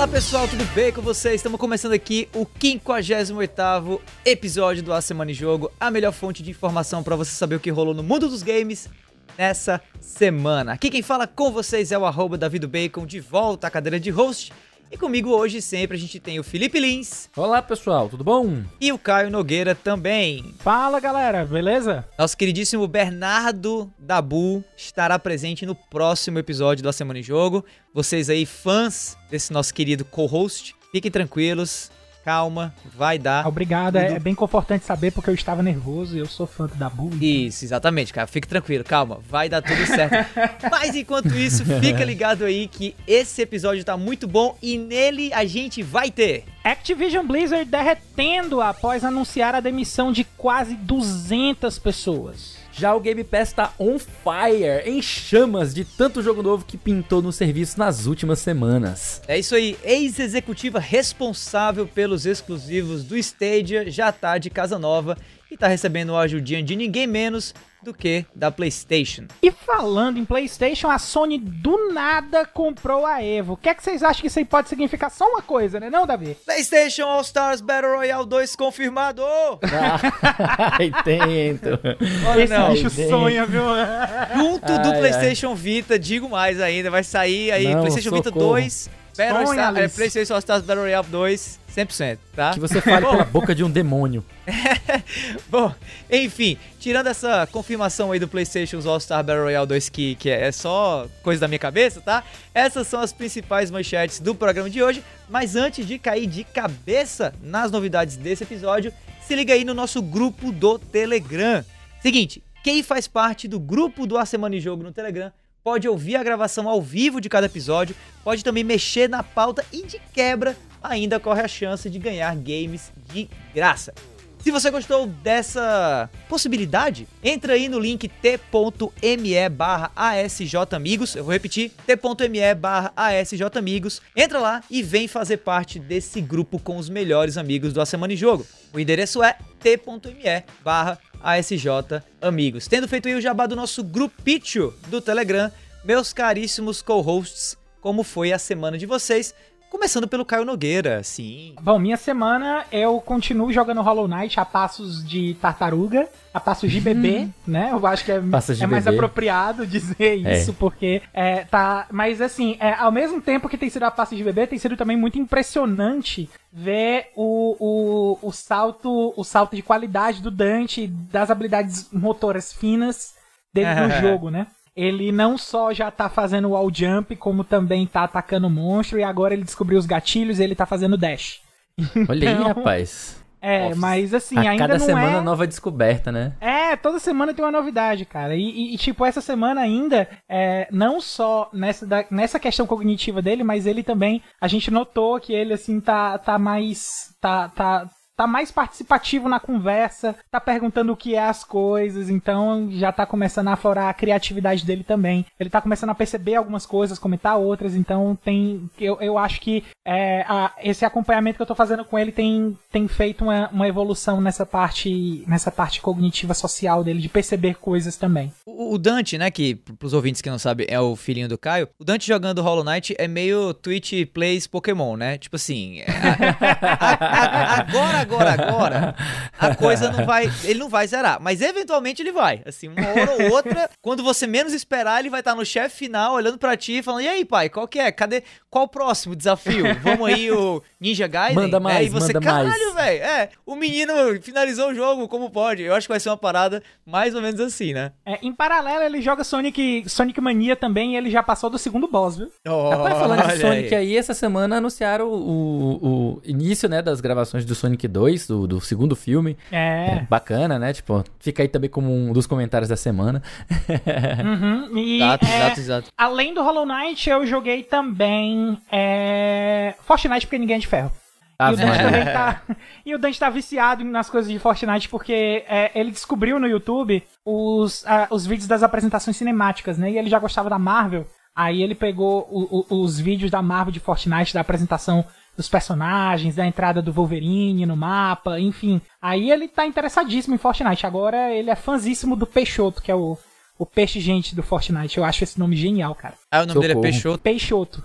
Fala pessoal, tudo bem com vocês? Estamos começando aqui o 58º episódio do A Semana em Jogo, a melhor fonte de informação para você saber o que rolou no mundo dos games nessa semana. Aqui quem fala com vocês é o arroba Davido Bacon, de volta à cadeira de host. E comigo hoje sempre a gente tem o Felipe Lins. Olá pessoal, tudo bom? E o Caio Nogueira também. Fala galera, beleza? Nosso queridíssimo Bernardo Dabu estará presente no próximo episódio da Semana em Jogo. Vocês aí, fãs desse nosso querido co-host, fiquem tranquilos, calma, vai dar. Obrigado, é, é, bem confortante saber porque eu estava nervoso e eu sou fã do Dabu. Então... Isso, exatamente, cara. Fique tranquilo, calma, vai dar tudo certo. Mas enquanto isso, fica ligado aí que esse episódio tá muito bom e nele a gente vai ter. Activision Blizzard derretendo após anunciar a demissão de quase 200 pessoas. Já o Game Pass tá on fire, em chamas de tanto jogo novo que pintou no serviço nas últimas semanas. É isso aí, ex-executiva responsável pelos exclusivos do Stadia já tá de casa nova e tá recebendo a ajudinha de ninguém menos do que da PlayStation. E falando em PlayStation, a Sony do nada comprou a Evo. O que é que vocês acham que isso aí pode significar? Só uma coisa, né, não, Davi? PlayStation All Stars Battle Royale 2 confirmado! Ah, tento. Olha, Esse não. bicho sonha, viu? Junto do ai, PlayStation ai. Vita, digo mais ainda, vai sair aí não, PlayStation socorro. Vita 2, Battle Star, é, PlayStation All Stars Battle Royale 2 100%, tá? Que você fale pela boca de um demônio. Bom, enfim, tirando essa confirmação aí do PlayStation All-Star Battle Royale 2 que, que é só coisa da minha cabeça, tá? Essas são as principais manchetes do programa de hoje, mas antes de cair de cabeça nas novidades desse episódio, se liga aí no nosso grupo do Telegram. Seguinte, quem faz parte do grupo do A Semana em Jogo no Telegram pode ouvir a gravação ao vivo de cada episódio, pode também mexer na pauta e de quebra ainda corre a chance de ganhar games de graça. Se você gostou dessa possibilidade, entra aí no link t.me barra asjamigos, eu vou repetir, t.me barra asjamigos, entra lá e vem fazer parte desse grupo com os melhores amigos do A Semana em Jogo. O endereço é t.me barra asjamigos. Tendo feito aí o jabá do nosso grupinho do Telegram, meus caríssimos co-hosts, como foi a semana de vocês? Começando pelo Caio Nogueira, sim. Bom, minha semana eu continuo jogando Hollow Knight a passos de tartaruga, a passos de bebê, hum. né? Eu acho que é, é mais apropriado dizer é. isso, porque é, tá. Mas assim, é, ao mesmo tempo que tem sido a passos de bebê, tem sido também muito impressionante ver o, o, o salto o salto de qualidade do Dante, das habilidades motoras finas dele no jogo, né? Ele não só já tá fazendo wall jump, como também tá atacando o monstro, e agora ele descobriu os gatilhos e ele tá fazendo dash. Olha então, aí, rapaz. É, Nossa. mas assim, a ainda cada não semana é... nova descoberta, né? É, toda semana tem uma novidade, cara. E, e, e tipo, essa semana ainda, é, não só nessa, da, nessa questão cognitiva dele, mas ele também, a gente notou que ele, assim, tá, tá mais... Tá, tá, tá mais participativo na conversa, tá perguntando o que é as coisas, então já tá começando a aflorar a criatividade dele também. Ele tá começando a perceber algumas coisas, comentar outras, então tem. Eu, eu acho que é, a, esse acompanhamento que eu tô fazendo com ele tem, tem feito uma, uma evolução nessa parte, nessa parte cognitiva social dele, de perceber coisas também. O, o Dante, né, que pros ouvintes que não sabem é o filhinho do Caio, o Dante jogando Hollow Knight é meio Twitch Plays Pokémon, né? Tipo assim, é, a, a, agora agora, agora, a coisa não vai. Ele não vai zerar. Mas eventualmente ele vai. Assim, uma hora ou outra, quando você menos esperar, ele vai estar no chefe final, olhando para ti e falando: E aí, pai, qual que é? Cadê? Qual o próximo desafio? Vamos aí, o Ninja Gaiden? Manda mais, é, E você, manda caralho, velho. É, o menino finalizou o jogo, como pode? Eu acho que vai ser uma parada mais ou menos assim, né? É, em paralelo, ele joga Sonic, Sonic Mania também e ele já passou do segundo boss, viu? Oh, Rapaz, falando de Sonic aí. aí, essa semana anunciaram o, o, o início, né, das gravações do Sonic 2 2, do, do segundo filme. É. é. Bacana, né? Tipo, fica aí também como um dos comentários da semana. uhum. E, exato, é, exato, exato. Além do Hollow Knight, eu joguei também é, Fortnite porque ninguém é de ferro. Ah, e, o Dante também tá, e o Dante tá viciado nas coisas de Fortnite porque é, ele descobriu no YouTube os, uh, os vídeos das apresentações cinemáticas, né? E ele já gostava da Marvel. Aí ele pegou o, o, os vídeos da Marvel de Fortnite, da apresentação dos personagens, da entrada do Wolverine no mapa, enfim. Aí ele tá interessadíssimo em Fortnite. Agora ele é fãzíssimo do Peixoto, que é o, o peixe gente do Fortnite. Eu acho esse nome genial, cara. Ah, o nome Socorro. dele é Peixoto? Peixoto.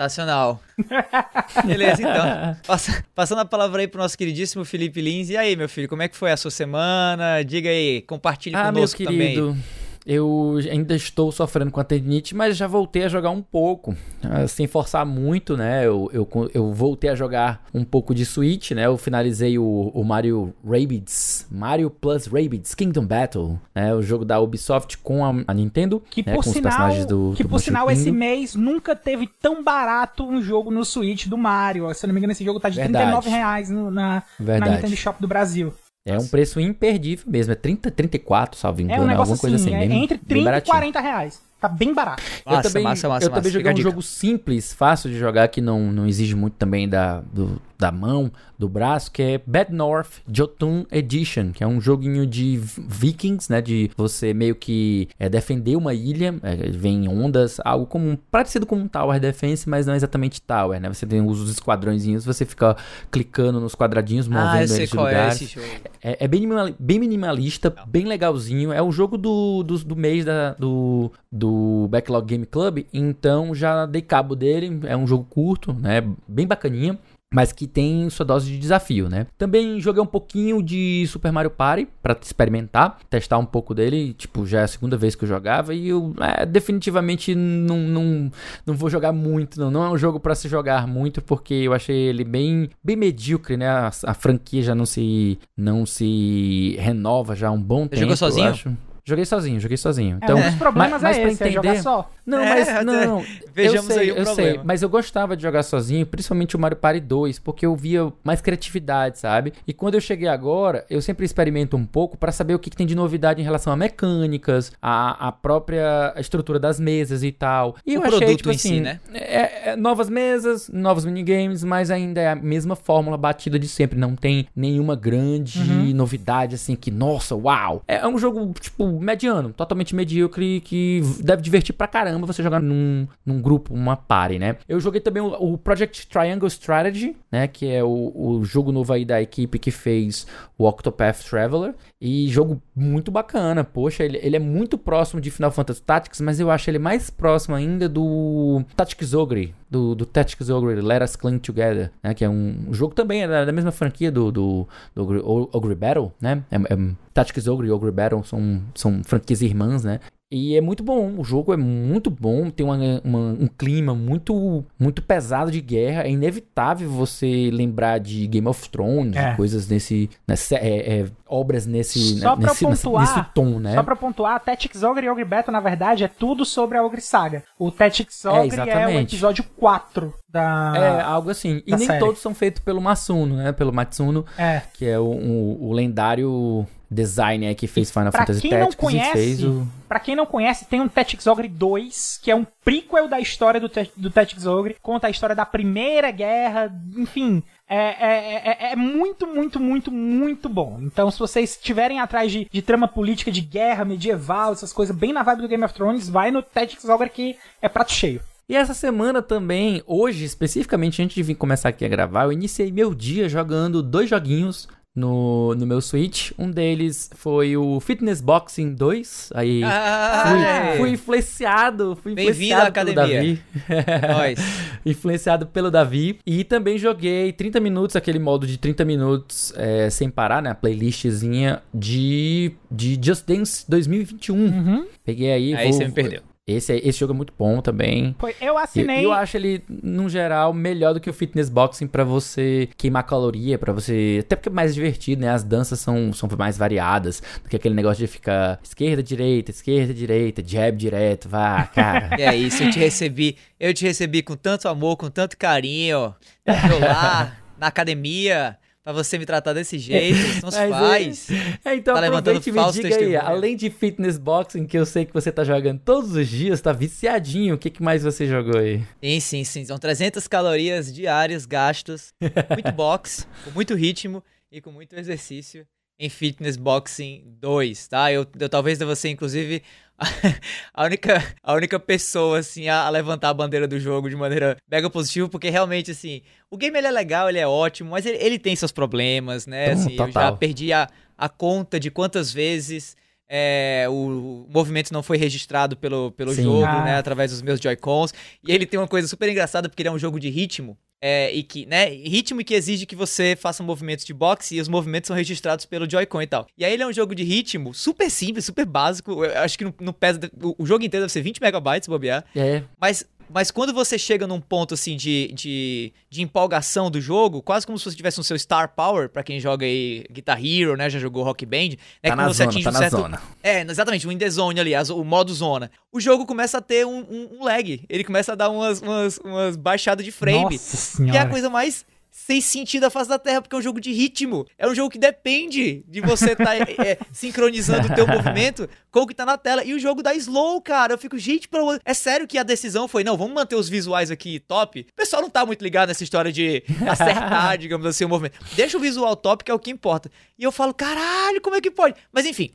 Sensacional. Beleza, então. Passa, passando a palavra aí pro nosso queridíssimo Felipe Lins. E aí, meu filho, como é que foi a sua semana? Diga aí, compartilhe ah, conosco meu querido. também. Eu ainda estou sofrendo com a tendinite, mas já voltei a jogar um pouco, ah, sem forçar muito, né? Eu, eu, eu voltei a jogar um pouco de Switch, né? Eu finalizei o, o Mario Rabbids, Mario Plus Rabbids Kingdom Battle, né? O jogo da Ubisoft com a, a Nintendo, que né? por com sinal, do Que do por sinal, esse mês nunca teve tão barato um jogo no Switch do Mario. Se eu não me engano, esse jogo tá de Verdade. 39 reais no, na, na Nintendo Shop do Brasil. É um preço imperdível mesmo. É 30, 34, salvo engano. É um negócio alguma assim, coisa assim. É bem, entre 30 e 40 reais. Tá bem barato. Massa, eu também, massa, massa, eu também joguei um jogo simples, fácil de jogar, que não, não exige muito também da, do, da mão, do braço, que é Bad North Jotun Edition, que é um joguinho de vikings, né? De você meio que é, defender uma ilha, é, vem ondas, algo como parecido com um Tower Defense, mas não é exatamente Tower, né? Você tem os esquadrõezinhos, você fica clicando nos quadradinhos, movendo ah, eles de lugares. É, é, é, bem, minimal, bem minimalista, bem legalzinho. É o jogo do, do, do mês da, do, do Backlog Game Club, então já dei cabo dele. É um jogo curto, né? Bem bacaninha mas que tem sua dose de desafio, né? Também joguei um pouquinho de Super Mario Party para experimentar, testar um pouco dele, tipo, já é a segunda vez que eu jogava e eu é, definitivamente não, não, não vou jogar muito, não, não é um jogo para se jogar muito porque eu achei ele bem bem medíocre, né? A, a franquia já não se não se renova já há um bom Você tempo, jogou sozinho? Joguei sozinho, joguei sozinho. É, então, um dos problemas mas, é mas esse, entender... é jogar só. Não, é, mas não, Vejamos eu sei, aí o eu problema. sei, mas eu gostava de jogar sozinho, principalmente o Mario Party 2, porque eu via mais criatividade, sabe? E quando eu cheguei agora, eu sempre experimento um pouco para saber o que, que, tem de novidade em relação a mecânicas, a, a própria estrutura das mesas e tal. E o eu achei, tipo assim, si, né? É, é, novas mesas, novos minigames, mas ainda é a mesma fórmula batida de sempre. Não tem nenhuma grande uhum. novidade, assim, que, nossa, uau! É, é um jogo, tipo, mediano, totalmente medíocre, que deve divertir pra caramba você jogar num, num grupo, uma party, né? Eu joguei também o, o Project Triangle Strategy, né? Que é o, o jogo novo aí da equipe que fez o Octopath Traveler. E jogo muito bacana, poxa, ele, ele é muito próximo de Final Fantasy Tactics, mas eu acho ele mais próximo ainda do Tactics Ogre, do, do Tactics Ogre, Let Us Cling Together, né? Que é um jogo também é da, da mesma franquia do, do, do Ogre, Ogre Battle, né? É, é, Tactics Ogre e Ogre Battle são, são franquias irmãs, né? E é muito bom, o jogo é muito bom, tem uma, uma, um clima muito muito pesado de guerra. É inevitável você lembrar de Game of Thrones, é. coisas nesse. é, é, obras nesse, só nesse, pontuar, nesse tom, né? Só pra pontuar, Tactics Ogre e Ogre Battle, na verdade, é tudo sobre a Ogre Saga. O Tactics é, Ogre é, o episódio 4 da. É, algo assim. E nem série. todos são feitos pelo Matsuno, né? Pelo Matsuno, é. que é o, o, o lendário designer que fez Final pra Fantasy quem Tactics não conhece, fez o... Pra quem não conhece, tem um Tactics Ogre 2, que é um prequel da história do, do Tactics Ogre, conta a história da Primeira Guerra, enfim... É, é, é, é, muito, muito, muito, muito bom. Então, se vocês estiverem atrás de, de, trama política, de guerra medieval, essas coisas bem na vibe do Game of Thrones, vai no Tactics Ogre que é prato cheio. E essa semana também, hoje especificamente, antes de vir começar aqui a gravar, eu iniciei meu dia jogando dois joguinhos no, no meu Switch. Um deles foi o Fitness Boxing 2. Aí ah, fui, fui, influenciado, fui influenciado pelo Davi. influenciado pelo Davi. E também joguei 30 minutos, aquele modo de 30 minutos é, sem parar, né? A playlistzinha de, de Just Dance 2021. Uhum. Peguei aí. Aí vou, você me perdeu. Esse, esse jogo é muito bom também. Foi, eu assinei. Eu, eu acho ele, no geral, melhor do que o fitness boxing para você queimar caloria, para você. Até porque é mais divertido, né? As danças são, são mais variadas do que aquele negócio de ficar esquerda, direita, esquerda, direita, jab direto, vá, cara. é isso, eu te recebi. Eu te recebi com tanto amor, com tanto carinho. Eu lá, na academia Pra você me tratar desse jeito, são os pais. É, então tá aproveite e me diga aí, além de fitness boxing, que eu sei que você tá jogando todos os dias, tá viciadinho, o que, que mais você jogou aí? Sim, sim, sim. São 300 calorias diárias gastos, muito boxe, com muito ritmo e com muito exercício. Em Fitness Boxing 2, tá? Eu, eu talvez deva ser, inclusive, a única, a única pessoa, assim, a, a, levantar a bandeira do jogo de maneira mega positiva, porque realmente, assim, o game ele é legal, ele é ótimo, mas ele, ele tem seus problemas, né? Assim, eu já perdi a, a conta de quantas vezes é, o, o, movimento não foi registrado pelo, pelo jogo, ah. né? Através dos meus Joy-Cons. E ele tem uma coisa super engraçada, porque ele é um jogo de ritmo. É, e que, né, ritmo que exige que você faça movimentos de boxe e os movimentos são registrados pelo Joy-Con e tal. E aí ele é um jogo de ritmo super simples, super básico. Eu acho que no, no pesa. O, o jogo inteiro deve ser 20 megabytes, bobear. É. Mas mas quando você chega num ponto assim de, de, de, empolgação do jogo, quase como se você tivesse um seu Star Power, para quem joga aí Guitar Hero, né? Já jogou Rock Band, né? Tá quando você zona, atinge tá um certo. Zona. É, exatamente, o In The Zone ali, o modo zona. O jogo começa a ter um, um, um lag. Ele começa a dar umas, umas, umas baixadas de frame. Nossa que é a coisa mais sem sentido a face da Terra, porque é um jogo de ritmo. É um jogo que depende de você estar tá, é, sincronizando o teu movimento com o que tá na tela. E o jogo dá slow, cara. Eu fico, gente, pelo... é sério que a decisão foi, não, vamos manter os visuais aqui top? O pessoal não tá muito ligado nessa história de acertar, digamos assim, o movimento. Deixa o visual top, que é o que importa. E eu falo, caralho, como é que pode? Mas enfim,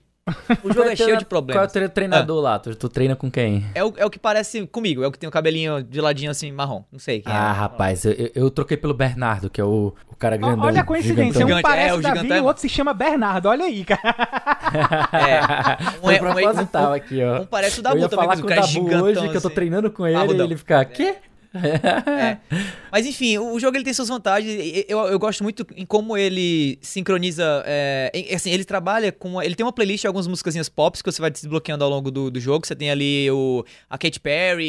o jogo é, cheio de problemas. Qual é o treinador ah. lá? Tu, tu, treina com quem? É o, é o que parece comigo, é o que tem o cabelinho de ladinho assim, marrom. Não sei quem ah, é. rapaz, eu, eu, troquei pelo Bernardo, que é o, o cara grandão. Olha a coincidência, um parece é, o Davi e o outro se chama Bernardo, olha aí, cara. é, um, é, um, aqui, ó. Um parece o Dabu eu ia também, falar com o Dabu hoje, que eu tô assim. treinando com ele, e ele fica, quê? É. Mas enfim, o jogo ele tem suas vantagens. Eu, eu gosto muito em como ele sincroniza. É, assim, ele trabalha com. Ele tem uma playlist de algumas músicas pops que você vai desbloqueando ao longo do, do jogo. Você tem ali o, a Katy Perry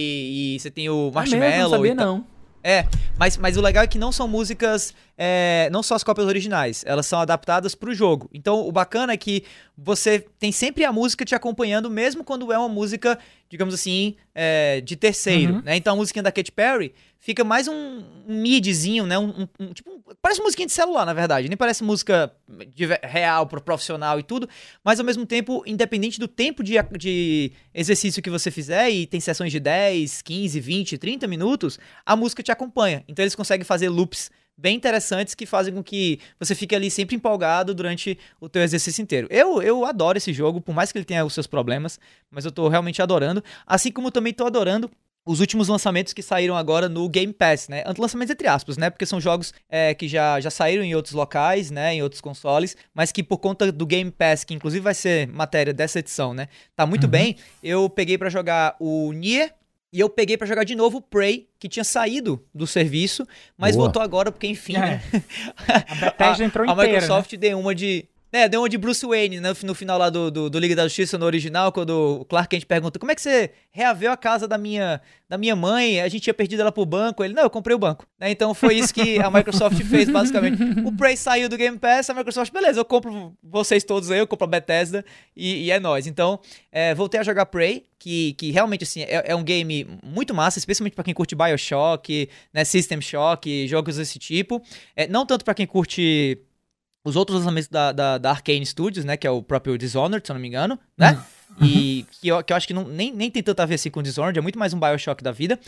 e você tem o Marshmallow. Ah, mesmo? não sabia, não. É, mas, mas o legal é que não são músicas, é, não só as cópias originais, elas são adaptadas para o jogo. Então o bacana é que você tem sempre a música te acompanhando, mesmo quando é uma música, digamos assim, é, de terceiro. Uhum. Né? Então a musiquinha da Katy Perry fica mais um, midzinho, né? Um, um, um, tipo, parece musiquinha de celular, na verdade. Nem parece música de, real, pro profissional e tudo. Mas ao mesmo tempo, independente do tempo de, de exercício que você fizer, e tem sessões de 10, 15, 20, 30 minutos, a música te acompanha. Então eles conseguem fazer loops bem interessantes que fazem com que você fique ali sempre empolgado durante o teu exercício inteiro. Eu, eu adoro esse jogo, por mais que ele tenha os seus problemas, mas eu tô realmente adorando. Assim como também tô adorando os últimos lançamentos que saíram agora no Game Pass, né? Lançamentos entre aspas, né? Porque são jogos é, que já, já saíram em outros locais, né? Em outros consoles, mas que por conta do Game Pass, que inclusive vai ser matéria dessa edição, né? Tá muito uhum. bem. Eu peguei para jogar o Nier e eu peguei para jogar de novo o Prey, que tinha saído do serviço, mas Boa. voltou agora porque enfim, é. né? A a, a Microsoft né? deu uma de é, deu de Bruce Wayne né, no final lá do, do, do, Liga da Justiça, no original, quando o Clark Kent pergunta como é que você reaveu a casa da minha, da minha mãe, a gente tinha perdido ela pro banco. Ele, não, eu comprei o banco. Né, então foi isso que a Microsoft fez, basicamente. O Prey saiu do Game Pass, a Microsoft, beleza, eu compro vocês todos aí, eu compro a Bethesda e, e é nóis. Então, é, voltei a jogar Prey, que, que realmente, assim, é, é um game muito massa, especialmente para quem curte Bioshock, né, System Shock, jogos desse tipo. É, não tanto para quem curte os outros lançamentos da, da, da Arkane Studios, né? Que é o próprio Dishonored, se eu não me engano, né? Uhum. E que eu, que eu acho que não, nem, nem tem tanto a ver assim com o Dishonored, é muito mais um Bioshock da vida.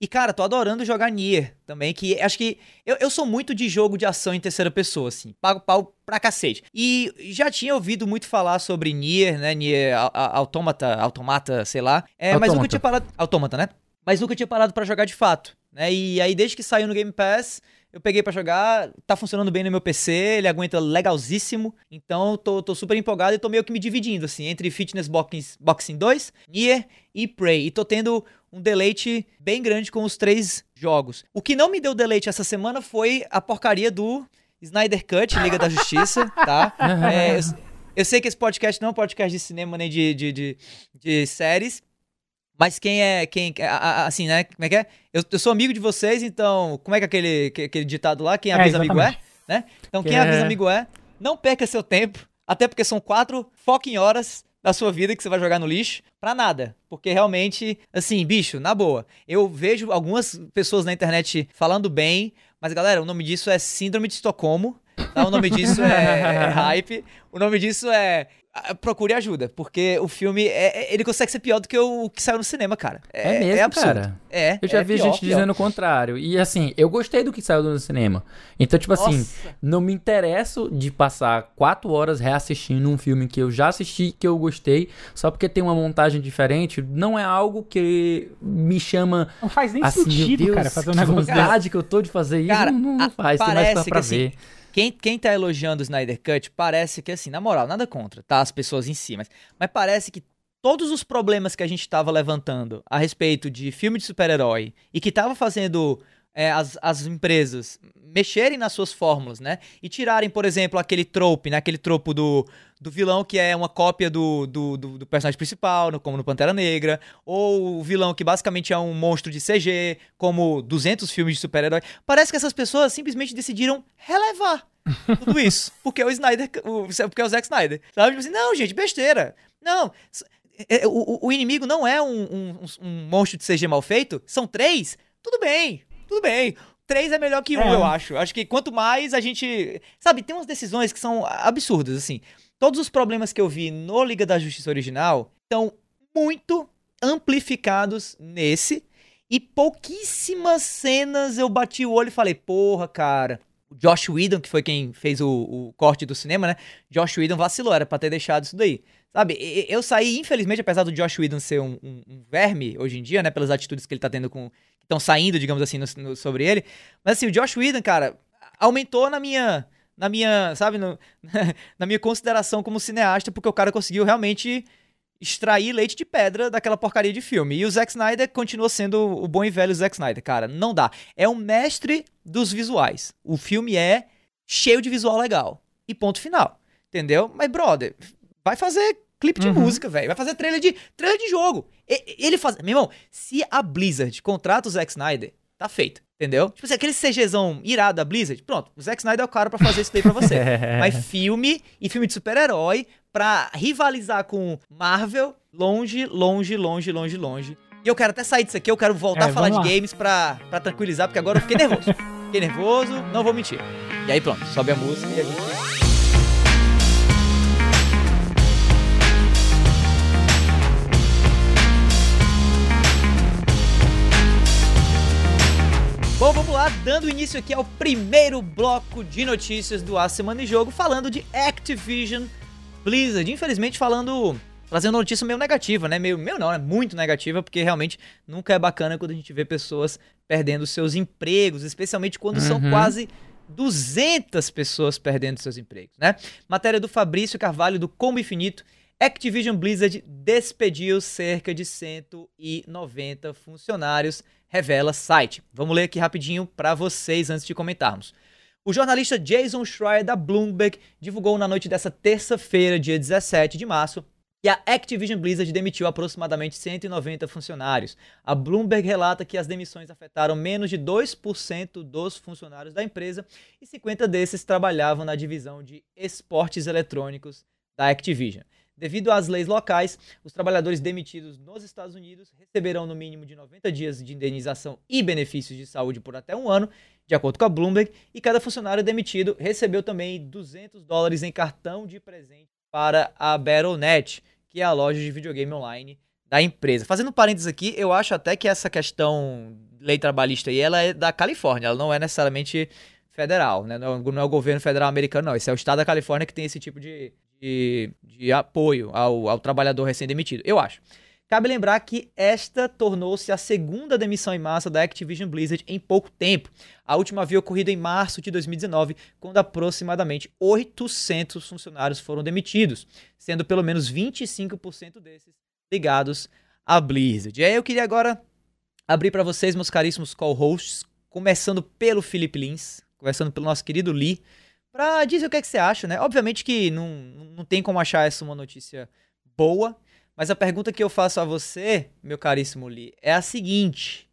E, cara, tô adorando jogar Nier também, que acho que eu, eu sou muito de jogo de ação em terceira pessoa, assim, pago pau pra cacete. E já tinha ouvido muito falar sobre Nier, né? Nier Automata, Automata, sei lá. É, mas nunca tinha parado. Automata, né? Mas nunca tinha parado para jogar de fato. Né? E aí, desde que saiu no Game Pass, eu peguei para jogar, tá funcionando bem no meu PC, ele aguenta legalzíssimo. Então tô, tô super empolgado e tô meio que me dividindo, assim, entre Fitness Boxing, Boxing 2, Nier e Prey. E tô tendo um deleite bem grande com os três jogos. O que não me deu deleite essa semana foi a porcaria do Snyder Cut, Liga da Justiça, tá? É, eu, eu, sei que esse podcast não é um podcast de cinema nem de, de, de, de séries, mas quem é. quem Assim, né? Como é que é? Eu, eu, sou amigo de vocês, então. Como é que é aquele, aquele ditado lá? Quem é, avisa é, amigo é? Né? Então, quem é. avisa amigo é. Não perca seu tempo. Até porque são quatro fucking horas da sua vida que você vai jogar no lixo pra nada. Porque realmente, assim, bicho, na boa. Eu vejo algumas pessoas na internet falando bem, mas galera, o nome disso é Síndrome de Estocolmo. Tá? O nome disso é, é hype. O nome disso é procure ajuda, porque o filme é, é, ele consegue ser pior do que o que saiu no cinema, cara. É, é mesmo, é absurdo. cara. É. Eu já é vi pior, gente pior. dizendo o contrário. E assim, eu gostei do que saiu no cinema. Então, tipo assim, Nossa. assim, não me interesso de passar quatro horas reassistindo um filme que eu já assisti, que eu gostei, só porque tem uma montagem diferente. Não é algo que me chama. Não faz nem assim, sentido, Deus, cara, fazer um negócio. vontade que eu tô de fazer isso. Cara, não, não faz, tem mais pra, pra assim, ver. Assim, quem, quem tá elogiando o Snyder Cut parece que, assim, na moral, nada contra, tá? As pessoas em si, mas, mas parece que todos os problemas que a gente tava levantando a respeito de filme de super-herói e que tava fazendo é, as, as empresas mexerem nas suas fórmulas, né? E tirarem, por exemplo, aquele trope, né? Aquele tropo do, do vilão que é uma cópia do, do, do, do personagem principal, no, como no Pantera Negra, ou o vilão que basicamente é um monstro de CG, como 200 filmes de super-herói. Parece que essas pessoas simplesmente decidiram relevar tudo isso, porque é o Snyder, o, porque é o Zack Snyder, sabe? Tipo assim, não, gente, besteira. Não, é, o, o inimigo não é um, um, um monstro de CG mal feito, são três, tudo bem, tudo bem. Três é melhor que um, é. eu acho. Acho que quanto mais a gente. Sabe, tem umas decisões que são absurdas, assim. Todos os problemas que eu vi no Liga da Justiça original estão muito amplificados nesse. E pouquíssimas cenas eu bati o olho e falei, porra, cara. O Josh Whedon, que foi quem fez o, o corte do cinema, né? Josh Whedon vacilou, era pra ter deixado isso daí. Sabe, eu saí, infelizmente, apesar do Josh Whedon ser um, um, um verme hoje em dia, né? Pelas atitudes que ele tá tendo com, estão saindo, digamos assim, no, no, sobre ele. Mas assim, o Josh Whedon, cara, aumentou na minha, na minha, sabe, no, na minha consideração como cineasta, porque o cara conseguiu realmente extrair leite de pedra daquela porcaria de filme. E o Zack Snyder continua sendo o bom e velho Zack Snyder, cara. Não dá. É um mestre dos visuais. O filme é cheio de visual legal. E ponto final. Entendeu? Mas, brother, vai fazer clipe de uhum. música, velho. Vai fazer trailer de, trailer de jogo. Ele faz. Meu irmão, se a Blizzard contrata o Zack Snyder, tá feito. Entendeu? Tipo assim, aquele CGzão irado da Blizzard, pronto, o Zack Snyder é o cara pra fazer isso daí pra você. Mas filme e filme de super-herói pra rivalizar com Marvel, longe, longe, longe, longe, longe. E eu quero até sair disso aqui, eu quero voltar é, a falar de games pra, pra tranquilizar, porque agora eu fiquei nervoso. fiquei nervoso, não vou mentir. E aí pronto, sobe a música e a gente. Lá, dando início aqui ao primeiro bloco de notícias do A Semana em Jogo, falando de Activision Blizzard. Infelizmente, falando. Trazendo uma notícia meio negativa, né? Meio, meio não, é muito negativa, porque realmente nunca é bacana quando a gente vê pessoas perdendo seus empregos, especialmente quando uhum. são quase 200 pessoas perdendo seus empregos, né? Matéria do Fabrício Carvalho, do Combo Infinito. Activision Blizzard despediu cerca de 190 funcionários revela site. Vamos ler aqui rapidinho para vocês antes de comentarmos. O jornalista Jason Schreier da Bloomberg divulgou na noite dessa terça-feira, dia 17 de março, que a Activision Blizzard demitiu aproximadamente 190 funcionários. A Bloomberg relata que as demissões afetaram menos de 2% dos funcionários da empresa e 50 desses trabalhavam na divisão de esportes eletrônicos da Activision. Devido às leis locais, os trabalhadores demitidos nos Estados Unidos receberão no mínimo de 90 dias de indenização e benefícios de saúde por até um ano, de acordo com a Bloomberg, e cada funcionário demitido recebeu também 200 dólares em cartão de presente para a Battle.net, que é a loja de videogame online da empresa. Fazendo um parênteses aqui, eu acho até que essa questão lei trabalhista aí, ela é da Califórnia, ela não é necessariamente federal, né? Não, não é o governo federal americano, não. Esse é o estado da Califórnia que tem esse tipo de, de, de apoio ao, ao trabalhador recém-demitido, eu acho. Cabe lembrar que esta tornou-se a segunda demissão em massa da Activision Blizzard em pouco tempo. A última havia ocorrido em março de 2019, quando aproximadamente 800 funcionários foram demitidos, sendo pelo menos 25% desses ligados à Blizzard. E aí eu queria agora abrir para vocês, meus caríssimos co-hosts, começando pelo Felipe Lins, começando pelo nosso querido Lee, pra dizer o que, é que você acha, né? Obviamente que não, não tem como achar essa uma notícia boa, mas a pergunta que eu faço a você, meu caríssimo Lee, é a seguinte.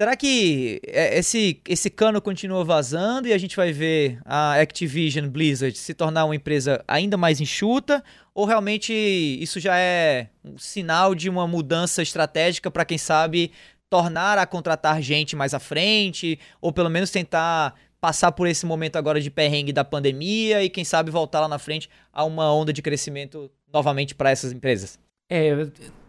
Será que é, esse, esse cano continua vazando e a gente vai ver a Activision Blizzard se tornar uma empresa ainda mais enxuta? Ou realmente isso já é um sinal de uma mudança estratégica para, quem sabe, tornar a contratar gente mais à frente? Ou pelo menos tentar passar por esse momento agora de perrengue da pandemia e quem sabe voltar lá na frente a uma onda de crescimento novamente para essas empresas? É,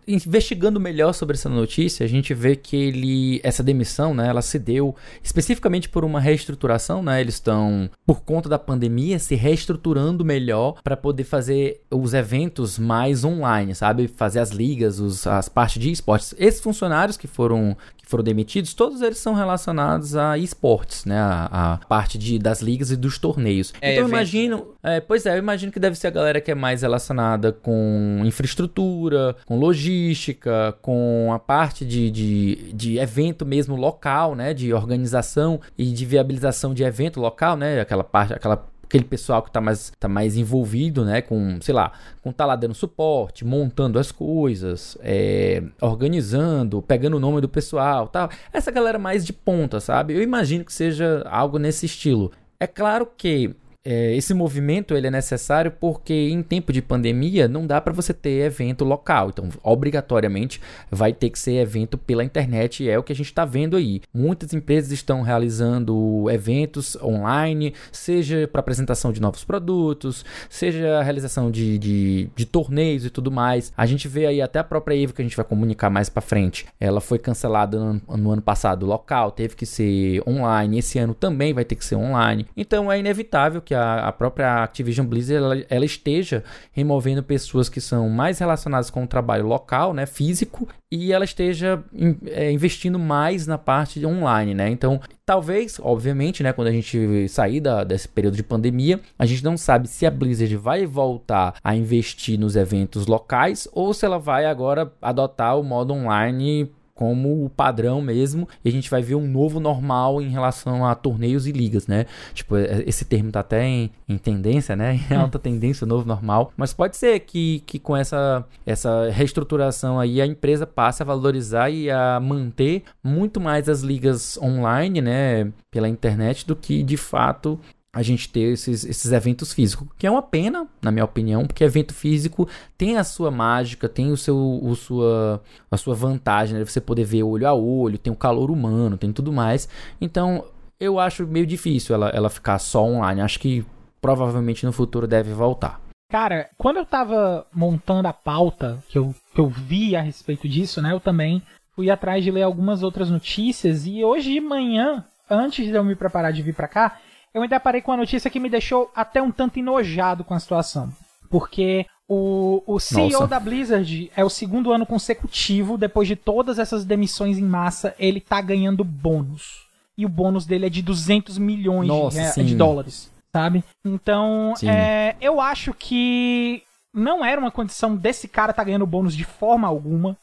investigando melhor sobre essa notícia, a gente vê que ele essa demissão, né, ela se deu especificamente por uma reestruturação, né? Eles estão por conta da pandemia se reestruturando melhor para poder fazer os eventos mais online, sabe? Fazer as ligas, os, as partes de esportes. Esses funcionários que foram que foram demitidos, todos eles são relacionados a esportes, né? A, a parte de, das ligas e dos torneios. É, então eu imagino, é, pois é, eu imagino que deve ser a galera que é mais relacionada com infraestrutura, com logística, com a parte de, de, de evento mesmo local, né? De organização e de viabilização de evento local, né? Aquela parte, aquela aquele pessoal que está mais, tá mais envolvido, né, com, sei lá, com tá lá dando suporte, montando as coisas, é, organizando, pegando o nome do pessoal, tal. Essa galera mais de ponta, sabe? Eu imagino que seja algo nesse estilo. É claro que é, esse movimento ele é necessário porque em tempo de pandemia não dá para você ter evento local. Então, obrigatoriamente vai ter que ser evento pela internet e é o que a gente está vendo aí. Muitas empresas estão realizando eventos online, seja para apresentação de novos produtos, seja a realização de, de, de, torneios e tudo mais. A gente vê aí até a própria Evo que a gente vai comunicar mais para frente. Ela foi cancelada no, no ano passado local, teve que ser online. Esse ano também vai ter que ser online. Então é inevitável que a, a própria Activision Blizzard ela, ela, esteja removendo pessoas que são mais relacionadas com o trabalho local, né, físico, e ela esteja in, é, investindo mais na parte online, né? Então, talvez, obviamente, né, quando a gente sair da, desse período de pandemia, a gente não sabe se a Blizzard vai voltar a investir nos eventos locais ou se ela vai agora adotar o modo online como o padrão mesmo, e a gente vai ver um novo normal em relação a torneios e ligas, né? Tipo, é, esse termo tá até em, em tendência, né? Em alta tendência, novo normal. Mas pode ser que, que com essa, essa reestruturação aí a empresa passe a valorizar e a manter muito mais as ligas online, né? Pela internet do que de fato a gente ter esses, esses eventos físicos, que é uma pena, na minha opinião, porque evento físico tem a sua mágica, tem o seu, o sua, a sua vantagem, né? Você poder ver olho a olho, tem o calor humano, tem tudo mais. Então, eu acho meio difícil ela, ela ficar só online. Acho que provavelmente no futuro deve voltar. Cara, quando eu tava montando a pauta, que eu, que eu vi a respeito disso, né? Eu também fui atrás de ler algumas outras notícias e hoje de manhã, antes de eu me preparar de vir para cá, eu me deparei com uma notícia que me deixou até um tanto enojado com a situação. Porque o, o CEO Nossa. da Blizzard é o segundo ano consecutivo, depois de todas essas demissões em massa, ele tá ganhando bônus. E o bônus dele é de 200 milhões Nossa, de, de, dólares, sabe? Então, é, eu acho que não era uma condição desse cara tá ganhando bônus de forma alguma,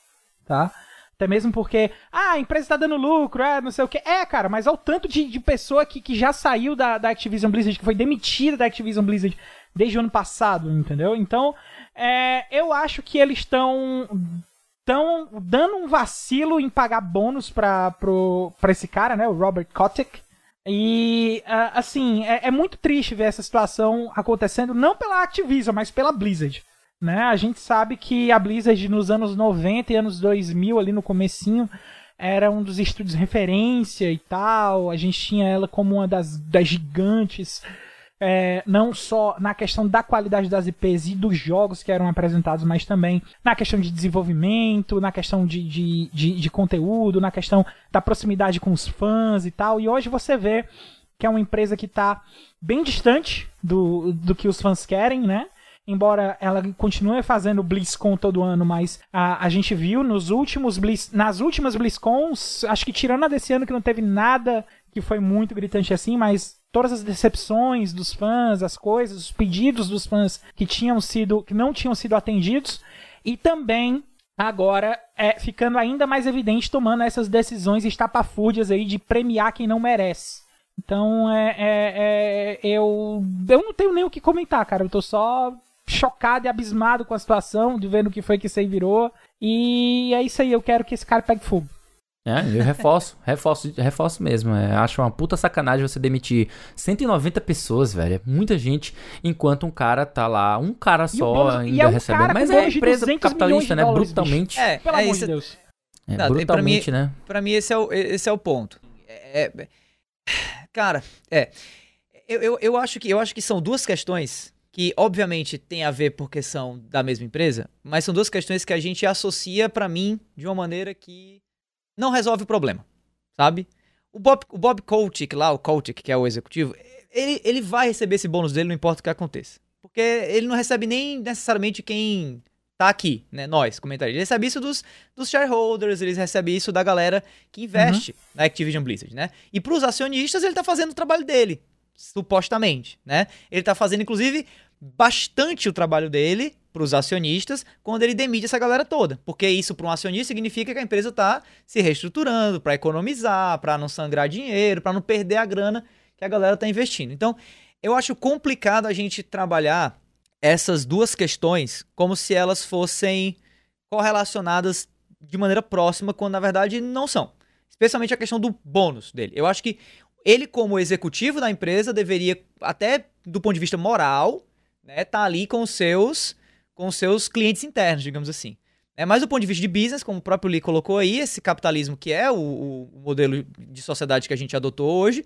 tá? Até mesmo porque, ah, a empresa está dando lucro, é, não sei o que. É, cara, mas ao tanto de, de pessoa que, que já saiu da, da Activision Blizzard, que foi demitida da Activision Blizzard desde o ano passado, entendeu? Então, é, eu acho que eles estão estão dando um vacilo em pagar bônus pra, pro, pra esse cara, né? O Robert Kotick. E, assim, é, é, muito triste ver essa situação acontecendo, não pela Activision, mas pela Blizzard. Né? A gente sabe que a Blizzard nos anos 90 e anos 2000, ali no comecinho, era um dos estúdios referência e tal. A gente tinha ela como uma das, das gigantes, é, não só na questão da qualidade das IPs e dos jogos que eram apresentados, mas também na questão de desenvolvimento, na questão de, de, de, de conteúdo, na questão da proximidade com os fãs e tal. E hoje você vê que é uma empresa que está bem distante do, do que os fãs querem, né? Embora ela continue fazendo BlizzCon todo ano, mas a, a gente viu nos últimos Blizz, nas últimas BlizzCons, acho que tirando a desse ano que não teve nada que foi muito gritante assim, mas todas as decepções dos fãs, as coisas, os pedidos dos fãs que tinham sido que não tinham sido atendidos e também agora é ficando ainda mais evidente tomando essas decisões estapafúrdias aí de premiar quem não merece. Então é, é, é, eu eu não tenho nem o que comentar, cara. Eu tô só chocado e abismado com a situação, de vendo o que foi que isso aí virou. E é isso aí, eu quero que esse cara pegue fogo. É, eu reforço, reforço, reforço mesmo. É, acho uma puta sacanagem você demitir 190 pessoas, velho. É muita gente, enquanto um cara tá lá, um cara só bônus, ainda é um recebendo. Mas é empresa capitalista, né? Dólares, brutalmente. É, Pelo é amor de Deus. É, Não, brutalmente, pra mim, né? Pra mim, esse é o, esse é o ponto. É, é Cara, é. Eu, eu, eu, acho que, eu acho que são duas questões que, obviamente, tem a ver porque são da mesma empresa, mas são duas questões que a gente associa para mim de uma maneira que não resolve o problema, sabe? O Bob, o Bob Kotick lá, o Kotick, que é o executivo, ele, ele vai receber esse bônus dele, não importa o que aconteça. Porque ele não recebe nem necessariamente quem tá aqui, né? Nós, comentaristas. Ele recebe isso dos, dos shareholders, ele recebe isso da galera que investe uhum. na Activision Blizzard, né? E pros acionistas, ele tá fazendo o trabalho dele, supostamente, né? Ele tá fazendo, inclusive, bastante o trabalho dele para os acionistas quando ele demite essa galera toda. Porque isso para um acionista significa que a empresa está se reestruturando para economizar, para não sangrar dinheiro, para não perder a grana que a galera está investindo. Então, eu acho complicado a gente trabalhar essas duas questões como se elas fossem correlacionadas de maneira próxima, quando na verdade não são. Especialmente a questão do bônus dele. Eu acho que ele, como executivo da empresa, deveria, até do ponto de vista moral, né, tá ali com os seus com os seus clientes internos, digamos assim. É, mas do ponto de vista de business, como o próprio Lee colocou aí, esse capitalismo que é o, o modelo de sociedade que a gente adotou hoje,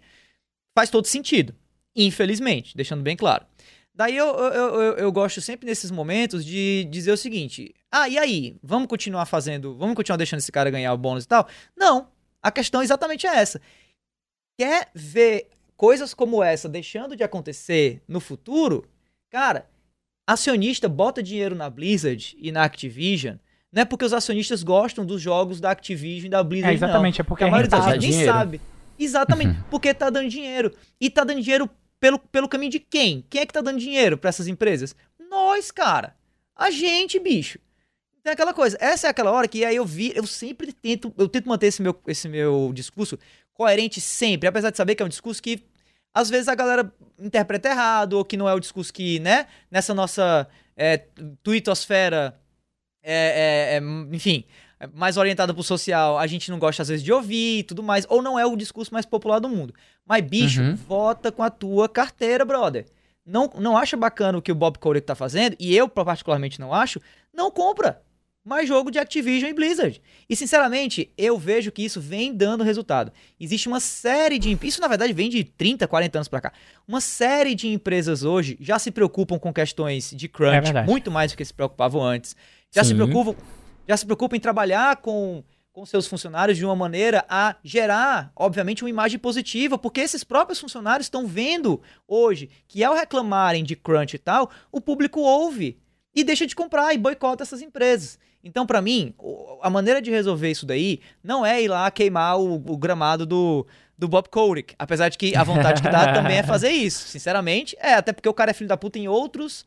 faz todo sentido. Infelizmente, deixando bem claro. Daí eu, eu, eu, eu, gosto sempre nesses momentos de dizer o seguinte: ah, e aí? Vamos continuar fazendo, vamos continuar deixando esse cara ganhar o bônus e tal? Não. A questão exatamente é essa. Quer ver coisas como essa deixando de acontecer no futuro? Cara, acionista bota dinheiro na Blizzard e na Activision, não é porque os acionistas gostam dos jogos da Activision e da Blizzard, é, exatamente, não. é porque a maioria da gente nem sabe. Exatamente, uhum. porque tá dando dinheiro. E tá dando dinheiro pelo, pelo caminho de quem? Quem é que tá dando dinheiro para essas empresas? Nós, cara. A gente, bicho. Então é aquela coisa. Essa é aquela hora que aí eu vi, eu sempre tento, eu tento manter esse meu, esse meu discurso coerente sempre, apesar de saber que é um discurso que às vezes a galera interpreta errado, ou que não é o discurso que, né, nessa nossa é, twittosfera, é, é, é, enfim, mais orientada pro social, a gente não gosta às vezes de ouvir e tudo mais, ou não é o discurso mais popular do mundo. Mas, bicho, uhum. vota com a tua carteira, brother. Não, não acha bacana o que o Bob Kotick tá fazendo, e eu particularmente não acho, não compra mais jogo de Activision e Blizzard. E sinceramente, eu vejo que isso vem dando resultado. Existe uma série de. Isso na verdade vem de 30, 40 anos para cá. Uma série de empresas hoje já se preocupam com questões de crunch, é muito mais do que se preocupavam antes. Já Sim. se preocupam, já se preocupam em trabalhar com com seus funcionários de uma maneira a gerar, obviamente, uma imagem positiva, porque esses próprios funcionários estão vendo hoje que ao reclamarem de crunch e tal, o público ouve e deixa de comprar e boicota essas empresas. Então, para mim, a maneira de resolver isso daí não é ir lá queimar o, o gramado do, do Bob Kotick. Apesar de que a vontade que dá também é fazer isso. Sinceramente, é, até porque o cara é filho da puta em outros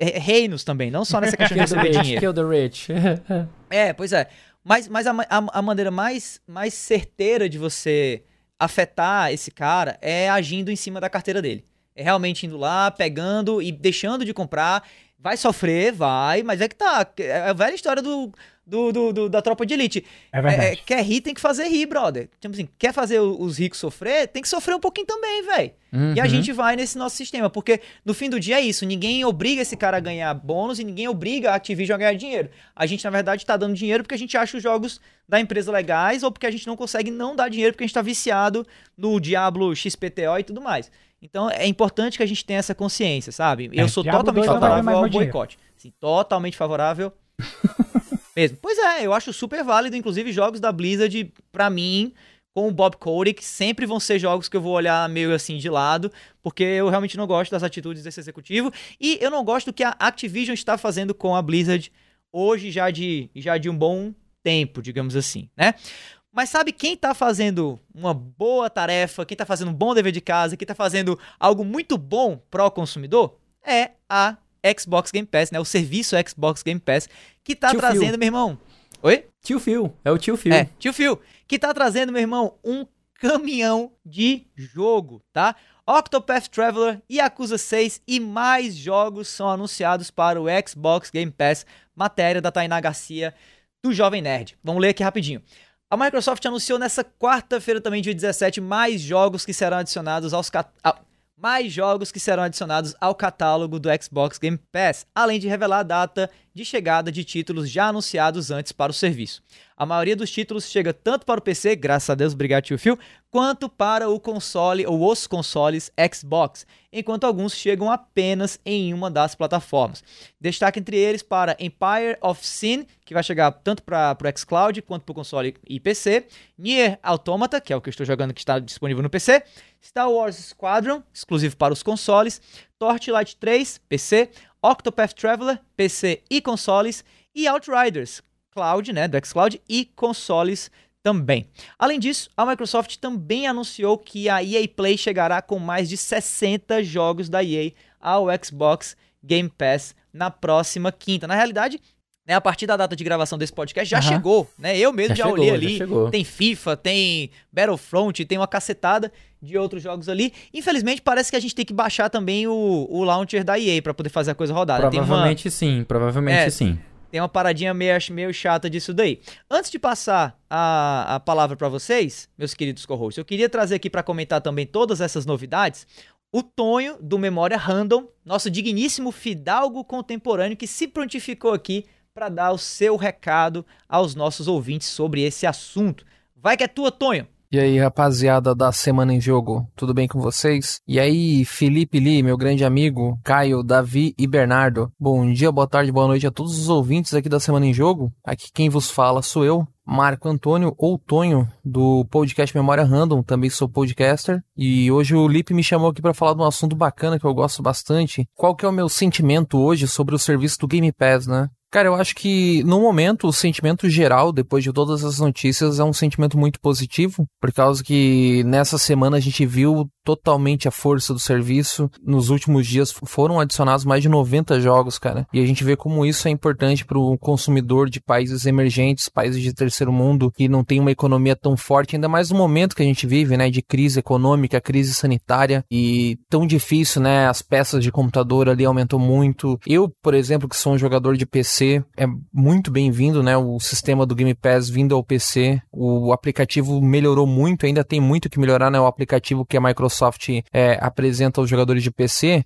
reinos também, não só nessa questão de receber dinheiro. Kill the rich. é, pois é. Mas, mas a, a, a, maneira mais, mais certeira de você afetar esse cara é agindo em cima da carteira dele. É realmente indo lá, pegando e deixando de comprar Vai sofrer, vai, mas é que tá. É a velha história do, do, do, do da tropa de elite. É verdade. É, é, quer rir, tem que fazer rir, brother. Tipo assim, quer fazer os ricos sofrer, tem que sofrer um pouquinho também, velho. Uhum. E a gente vai nesse nosso sistema, porque no fim do dia é isso. Ninguém obriga esse cara a ganhar bônus e ninguém obriga a Activision a ganhar dinheiro. A gente, na verdade, tá dando dinheiro porque a gente acha os jogos da empresa legais ou porque a gente não consegue não dar dinheiro porque a gente tá viciado no Diablo XPTO e tudo mais. Então é importante que a gente tenha essa consciência, sabe? Eu é, sou totalmente favorável ao boicote. Sim, totalmente favorável. mesmo. Pois é, eu acho super válido, inclusive jogos da Blizzard, para mim, com o Bob Kotick, sempre vão ser jogos que eu vou olhar meio assim de lado, porque eu realmente não gosto das atitudes desse executivo e eu não gosto do que a Activision está fazendo com a Blizzard hoje já de já de um bom tempo, digamos assim, né? Mas sabe quem tá fazendo uma boa tarefa, quem tá fazendo um bom dever de casa, quem tá fazendo algo muito bom pro consumidor? É a Xbox Game Pass, né? O serviço Xbox Game Pass, que tá tio trazendo, Phil. meu irmão. Oi? Tio Phil, é o tio Phil. É, tio Phil, que tá trazendo, meu irmão, um caminhão de jogo, tá? Octopath Traveler, Yakuza 6 e mais jogos são anunciados para o Xbox Game Pass. Matéria da Tainá Garcia, do Jovem Nerd. Vamos ler aqui rapidinho. A Microsoft anunciou nessa quarta-feira também, dia 17, mais jogos que serão adicionados aos cat... mais jogos que serão adicionados ao catálogo do Xbox Game Pass, além de revelar a data de chegada de títulos já anunciados antes para o serviço. A maioria dos títulos chega tanto para o PC, graças a Deus, obrigado tio Phil, quanto para o console ou os consoles Xbox, enquanto alguns chegam apenas em uma das plataformas. Destaque entre eles para Empire of Sin, que vai chegar tanto para o xCloud quanto para o console e PC, Nier Automata, que é o que eu estou jogando que está disponível no PC, Star Wars Squadron, exclusivo para os consoles, Torchlight 3, PC, Octopath Traveler, PC e consoles, e Outriders, Cloud, né, do xCloud e consoles também. Além disso, a Microsoft também anunciou que a EA Play chegará com mais de 60 jogos da EA ao Xbox Game Pass na próxima quinta. Na realidade, né, a partir da data de gravação desse podcast já uhum. chegou, né? Eu mesmo já, já chegou, olhei ali. Tem FIFA, tem Battlefront, tem uma cacetada de outros jogos ali. Infelizmente, parece que a gente tem que baixar também o, o launcher da EA para poder fazer a coisa rodar. Provavelmente uma... sim, provavelmente é, sim. Tem uma paradinha meio, meio chata disso daí. Antes de passar a, a palavra para vocês, meus queridos co eu queria trazer aqui para comentar também todas essas novidades o Tonho do Memória Random, nosso digníssimo fidalgo contemporâneo que se prontificou aqui para dar o seu recado aos nossos ouvintes sobre esse assunto. Vai que é tua, Tonho! E aí, rapaziada da Semana em Jogo, tudo bem com vocês? E aí, Felipe Lee, meu grande amigo, Caio, Davi e Bernardo. Bom dia, boa tarde, boa noite a todos os ouvintes aqui da Semana em Jogo. Aqui quem vos fala sou eu, Marco Antônio ou Tonho, do podcast Memória Random, também sou podcaster. E hoje o Lipe me chamou aqui para falar de um assunto bacana que eu gosto bastante. Qual que é o meu sentimento hoje sobre o serviço do Game Pass, né? Cara, eu acho que no momento o sentimento geral, depois de todas as notícias, é um sentimento muito positivo, por causa que nessa semana a gente viu totalmente a força do serviço. Nos últimos dias foram adicionados mais de 90 jogos, cara. E a gente vê como isso é importante para o consumidor de países emergentes, países de terceiro mundo, que não tem uma economia tão forte, ainda mais no momento que a gente vive, né, de crise econômica, crise sanitária e tão difícil, né, as peças de computador ali aumentou muito. Eu, por exemplo, que sou um jogador de PC, PC. É muito bem-vindo, né? O sistema do Game Pass vindo ao PC. O aplicativo melhorou muito, ainda tem muito que melhorar, né? O aplicativo que a Microsoft é, apresenta aos jogadores de PC.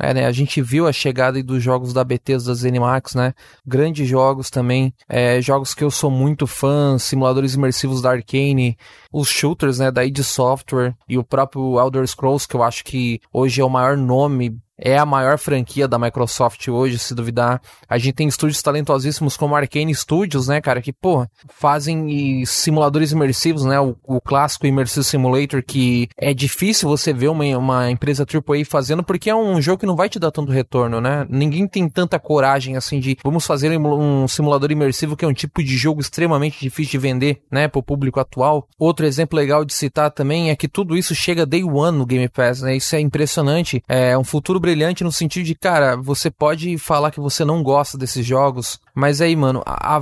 É, né, a gente viu a chegada dos jogos da Bethesda, da ZeniMax, né? Grandes jogos também, é, jogos que eu sou muito fã, simuladores imersivos da Arcane, os shooters, né, da id Software e o próprio Elder Scrolls, que eu acho que hoje é o maior nome é a maior franquia da Microsoft hoje, se duvidar. A gente tem estúdios talentosíssimos como Arcane Studios, né, cara, que, pô, fazem simuladores imersivos, né, o, o, clássico Immersive Simulator, que é difícil você ver uma, uma empresa AAA fazendo, porque é um jogo que não vai te dar tanto retorno, né? Ninguém tem tanta coragem, assim, de vamos fazer um simulador imersivo, que é um tipo de jogo extremamente difícil de vender, né, pro público atual. Outro exemplo legal de citar também é que tudo isso chega day one no Game Pass, né? Isso é impressionante. É um futuro brilhante no sentido de, cara, você pode falar que você não gosta desses jogos, mas aí, mano, a, a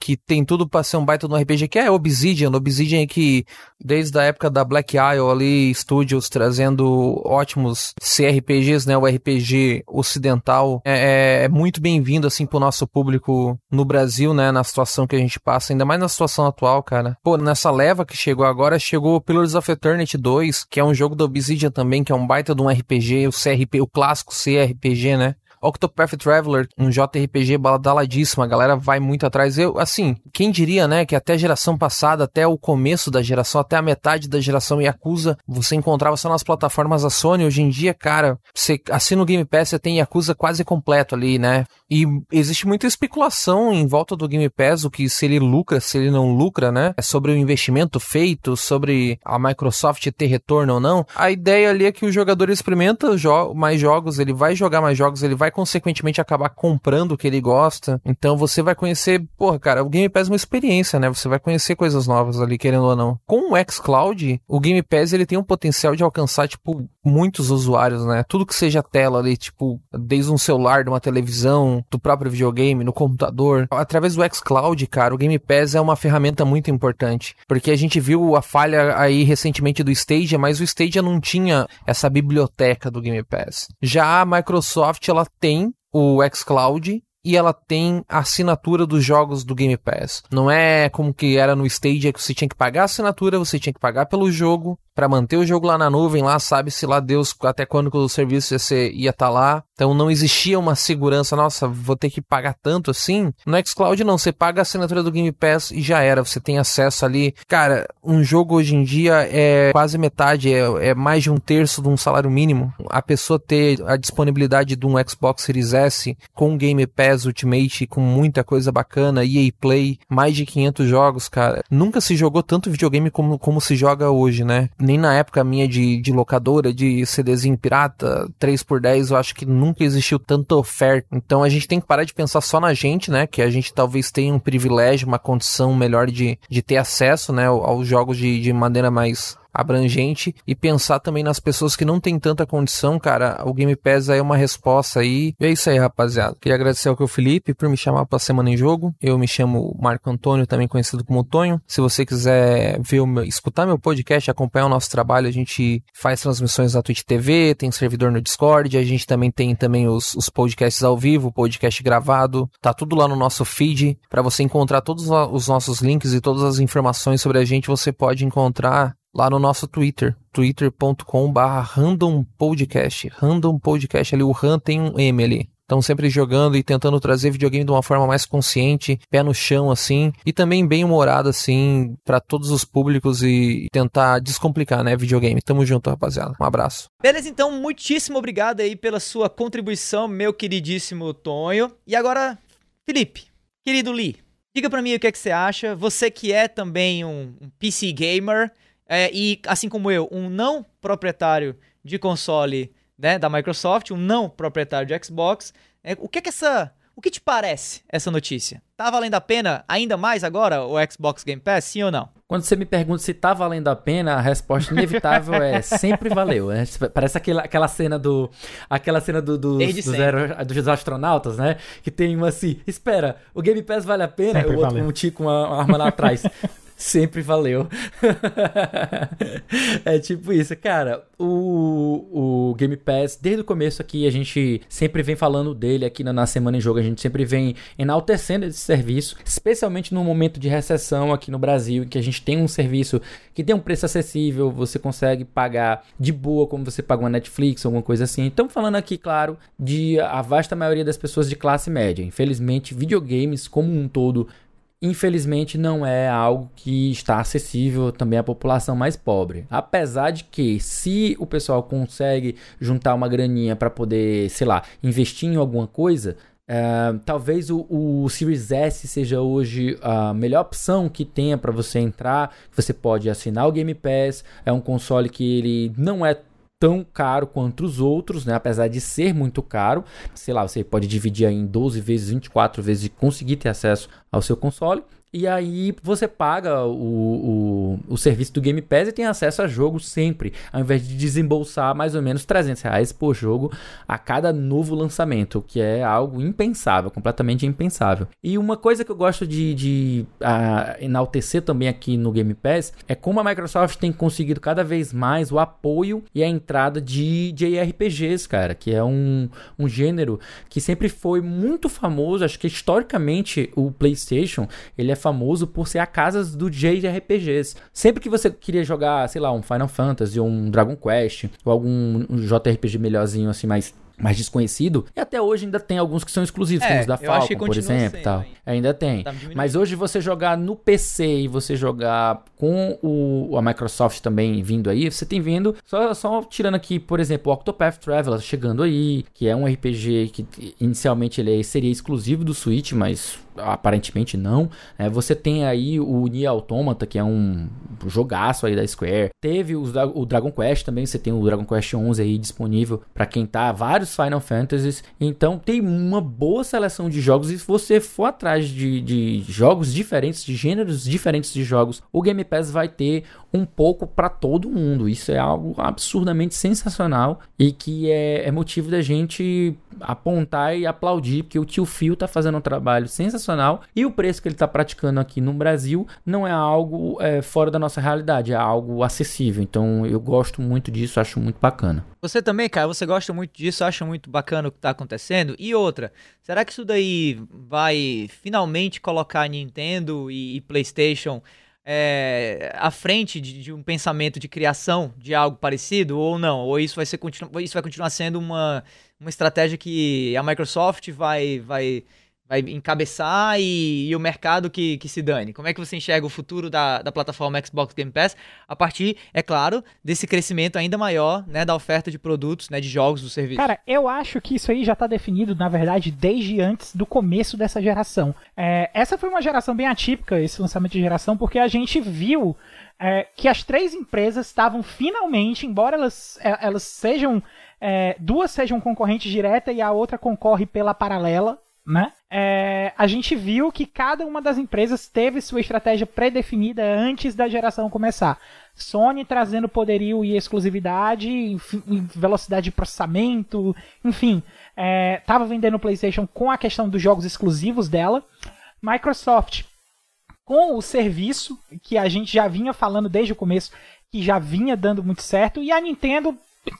que tem tudo pra ser um baita no RPG, que é Obsidian. Obsidian é que, desde a época da Black Isle ali, Studios trazendo ótimos CRPGs, né? O RPG ocidental é, é, é muito bem-vindo, assim, pro nosso público no Brasil, né? Na situação que a gente passa, ainda mais na situação atual, cara. Pô, nessa leva que chegou agora, chegou Pillars of Eternity 2, que é um jogo da Obsidian também, que é um baita de um RPG, o CRP, o clássico CRPG, né? Octopath Traveler, um JRPG badaladíssimo, a galera vai muito atrás. Eu, assim, quem diria, né, que até a geração passada, até o começo da geração, até a metade da geração Yakuza, você encontrava só nas plataformas da Sony. Hoje em dia, cara, você assina o Game Pass, você tem Yakuza quase completo ali, né? E existe muita especulação em volta do Game Pass, o que se ele lucra, se ele não lucra, né? É sobre o investimento feito, sobre a Microsoft ter retorno ou não. A ideia ali é que o jogador experimenta jo mais jogos, ele vai jogar mais jogos, ele vai consequentemente acabar comprando o que ele gosta. Então você vai conhecer, porra, cara, o Game Pass é uma experiência, né? Você vai conhecer coisas novas ali, querendo ou não. Com o xCloud, o Game Pass ele tem um potencial de alcançar, tipo, muitos usuários, né? Tudo que seja tela ali, tipo, desde um celular, de uma televisão, do próprio videogame, no computador. Através do xCloud, cara, o Game Pass é uma ferramenta muito importante. Porque a gente viu a falha aí recentemente do Stadia, mas o Stadia não tinha essa biblioteca do Game Pass. Já a Microsoft, ela tem o xCloud e ela tem a assinatura dos jogos do Game Pass. Não é como que era no Stadia que você tinha que pagar a assinatura, você tinha que pagar pelo jogo para manter o jogo lá na nuvem, lá sabe-se lá Deus até quando o serviço ia estar tá lá. Então não existia uma segurança, nossa, vou ter que pagar tanto assim. No xCloud não, você paga a assinatura do Game Pass e já era, você tem acesso ali. Cara, um jogo hoje em dia é quase metade, é, é mais de um terço de um salário mínimo. A pessoa ter a disponibilidade de um Xbox Series S com Game Pass Ultimate, com muita coisa bacana, EA Play, mais de 500 jogos, cara. Nunca se jogou tanto videogame como, como se joga hoje, né? Nem na época minha de, de locadora, de CDzinho pirata, 3x10, eu acho que nunca existiu tanta oferta. Então a gente tem que parar de pensar só na gente, né? Que a gente talvez tenha um privilégio, uma condição melhor de, de ter acesso, né? Aos jogos de, de maneira mais abrangente e pensar também nas pessoas que não têm tanta condição, cara. O Game Pass aí é uma resposta aí. E é isso aí, rapaziada. Queria agradecer ao que Felipe por me chamar para Semana em Jogo. Eu me chamo Marco Antônio, também conhecido como Tonho. Se você quiser ver meu, escutar meu podcast, acompanhar o nosso trabalho, a gente faz transmissões na Twitch TV, tem servidor no Discord, a gente também tem também os, os podcasts ao vivo, podcast gravado. Tá tudo lá no nosso feed para você encontrar todos os nossos links e todas as informações sobre a gente, você pode encontrar lá no nosso Twitter, twitter.com.br randompodcast. Random Podcast, ali o RAM tem um M ali. Estão sempre jogando e tentando trazer videogame de uma forma mais consciente, pé no chão, assim, e também bem humorado, assim, para todos os públicos e tentar descomplicar, né, videogame. Tamo junto, rapaziada. Um abraço. Beleza, então, muitíssimo obrigado aí pela sua contribuição, meu queridíssimo Tonho. E agora, Felipe, querido Lee, diga para mim o que, é que você acha. Você que é também um PC gamer, é, e assim como eu, um não proprietário de console né, da Microsoft, um não proprietário de Xbox, é, o que é que essa. O que te parece essa notícia? Tá valendo a pena ainda mais agora o Xbox Game Pass, sim ou não? Quando você me pergunta se tá valendo a pena, a resposta inevitável é sempre valeu. Né? Parece aquela, aquela cena do. Aquela cena do, do, dos, aer, dos astronautas, né? Que tem uma assim, espera, o Game Pass vale a pena? Sempre o outro valeu. um tio com uma arma lá atrás. sempre valeu. é tipo isso, cara. O, o Game Pass, desde o começo aqui, a gente sempre vem falando dele aqui na, na Semana em Jogo. A gente sempre vem enaltecendo esse serviço, especialmente no momento de recessão aqui no Brasil, em que a gente tem um serviço que tem um preço acessível, você consegue pagar de boa, como você paga uma Netflix, alguma coisa assim. Estamos falando aqui, claro, de a vasta maioria das pessoas de classe média. Infelizmente, videogames como um todo infelizmente não é algo que está acessível também à população mais pobre. Apesar de que se o pessoal consegue juntar uma graninha para poder, sei lá, investir em alguma coisa, Uh, talvez o, o, Series S seja hoje a melhor opção que tenha para você entrar. Você pode assinar o Game Pass. É um console que ele não é tão caro quanto os outros, né? Apesar de ser muito caro, sei lá, você pode dividir em 12 vezes, 24 vezes e conseguir ter acesso ao seu console. E aí você paga o, o, o, serviço do Game Pass e tem acesso a jogo sempre, ao invés de desembolsar mais ou menos 300 reais por jogo a cada novo lançamento, que é algo impensável, completamente impensável. E uma coisa que eu gosto de, de uh, enaltecer também aqui no Game Pass é como a Microsoft tem conseguido cada vez mais o apoio e a entrada de JRPGs, cara, que é um, um gênero que sempre foi muito famoso, acho que historicamente o PlayStation ele é famoso por ser a casa do JRPGs. Sempre que você queria jogar, sei lá, um Final Fantasy ou um Dragon Quest ou algum um JRPG melhorzinho assim mais mais desconhecido. E até hoje ainda tem alguns que são exclusivos, é, como os da Falcon, por exemplo, tal. Ainda tem. Tá Mas hoje você jogar no PC e você jogar com o, a Microsoft também vindo aí, você tem vindo só, só tirando aqui, por exemplo, o Octopath Traveler chegando aí, que é um RPG que inicialmente ele seria exclusivo do Switch, mas aparentemente não. É, você tem aí o Nier Automata, que é um jogaço aí da Square. Teve o, o Dragon Quest também, você tem o Dragon Quest 11 aí disponível para quem tá, vários Final Fantasies. Então tem uma boa seleção de jogos e se você for atrás de, de jogos diferentes, de gêneros diferentes de jogos, o Game Pass vai ter um pouco para todo mundo. Isso é algo absurdamente sensacional e que é, é motivo da gente apontar e aplaudir, porque o tio Phil tá fazendo um trabalho sensacional e o preço que ele tá praticando aqui no Brasil não é algo é, fora da nossa realidade, é algo acessível. Então eu gosto muito disso, acho muito bacana. Você também, cara, você gosta muito disso, acha muito bacana o que tá acontecendo? E outra, será que isso daí vai finalmente colocar Nintendo e, e PlayStation é, à frente de, de, um pensamento de criação de algo parecido ou não? Ou isso vai, ser, isso vai continuar sendo uma, uma estratégia que a Microsoft vai, vai vai encabeçar e, e, o mercado que, que se dane? Como é que você enxerga o futuro da, da plataforma Xbox Game Pass a partir, é claro, desse crescimento ainda maior né, da oferta de produtos, né, de jogos do serviço? Cara, eu acho que isso aí já está definido, na verdade, desde antes do começo dessa geração. É, essa foi uma geração bem atípica, esse lançamento de geração, porque a gente viu é, que as três empresas estavam finalmente, embora elas, é, elas sejam. É, duas sejam concorrentes direta e a outra concorre pela paralela, né? É, a gente viu que cada uma das empresas teve sua estratégia pré-definida antes da geração começar. Sony trazendo poderio e exclusividade, velocidade de processamento, enfim, estava é, vendendo o PlayStation com a questão dos jogos exclusivos dela. Microsoft com o serviço que a gente já vinha falando desde o começo, que já vinha dando muito certo, e a Nintendo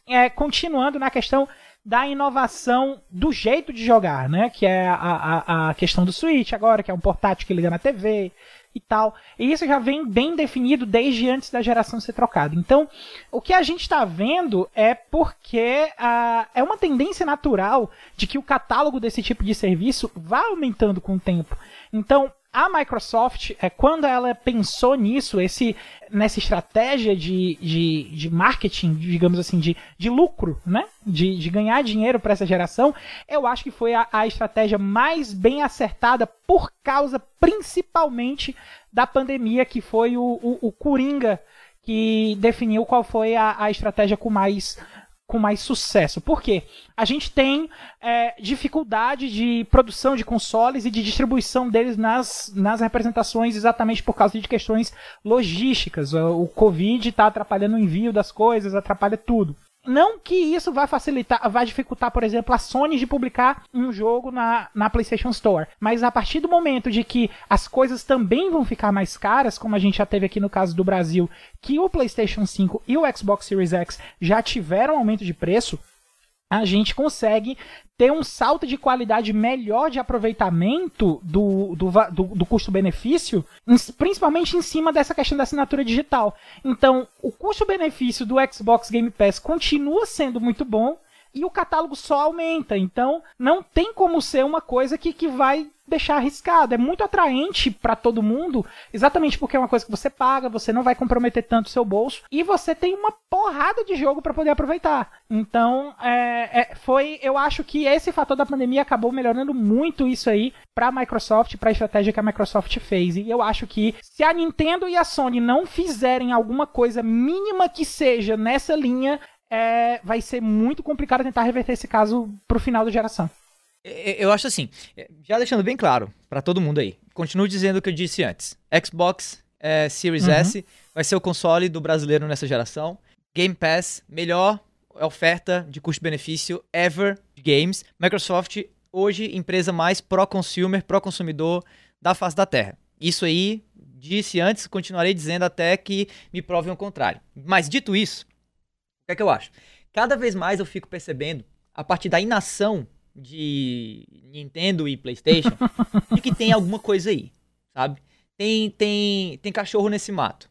é, continuando na questão da inovação do jeito de jogar, né? Que é a, a, a questão do Switch agora, que é um portátil que liga na TV e tal. E isso já vem bem definido desde antes da geração ser trocada. Então, o que a gente está vendo é porque uh, é uma tendência natural de que o catálogo desse tipo de serviço vá aumentando com o tempo. Então, a Microsoft, é, quando ela pensou nisso, esse, nessa estratégia de, de, de marketing, digamos assim, de, de lucro, né? De, de ganhar dinheiro para essa geração, eu acho que foi a, a estratégia mais bem acertada por causa principalmente da pandemia, que foi o, o, o Coringa que definiu qual foi a, a estratégia com mais com mais sucesso. Por quê? A gente tem é, dificuldade de produção de consoles e de distribuição deles nas, nas representações exatamente por causa de questões logísticas. O, o Covid está atrapalhando o envio das coisas, atrapalha tudo. Não que isso vai facilitar, vai dificultar, por exemplo, a Sony de publicar um jogo na, na PlayStation Store. Mas a partir do momento de que as coisas também vão ficar mais caras, como a gente já teve aqui no caso do Brasil, que o PlayStation 5 e o Xbox Series X já tiveram aumento de preço, a gente consegue ter um salto de qualidade melhor de aproveitamento do, do, do, do custo-benefício, principalmente em cima dessa questão da assinatura digital. Então, o custo-benefício do Xbox Game Pass continua sendo muito bom e o catálogo só aumenta. Então, não tem como ser uma coisa que, que vai deixar arriscado. É muito atraente para todo mundo, exatamente porque é uma coisa que você paga, você não vai comprometer tanto o seu bolso e você tem uma porrada de jogo para poder aproveitar. Então, é, é, foi, eu acho que esse fator da pandemia acabou melhorando muito isso aí para a Microsoft, para a estratégia que a Microsoft fez. E eu acho que se a Nintendo e a Sony não fizerem alguma coisa mínima que seja nessa linha, é, vai ser muito complicado tentar reverter esse caso pro final da geração. Eu acho assim, já deixando bem claro para todo mundo aí, continuo dizendo o que eu disse antes: Xbox é, Series uhum. S vai ser o console do brasileiro nessa geração. Game Pass, melhor oferta de custo-benefício ever de games. Microsoft, hoje, empresa mais pró-consumer, pró-consumidor da face da Terra. Isso aí, disse antes, continuarei dizendo até que me provem o contrário. Mas dito isso, que é que eu acho? Cada vez mais eu fico percebendo, a partir da inação de Nintendo e PlayStation de que tem alguma coisa aí, sabe? Tem, tem, tem cachorro nesse mato.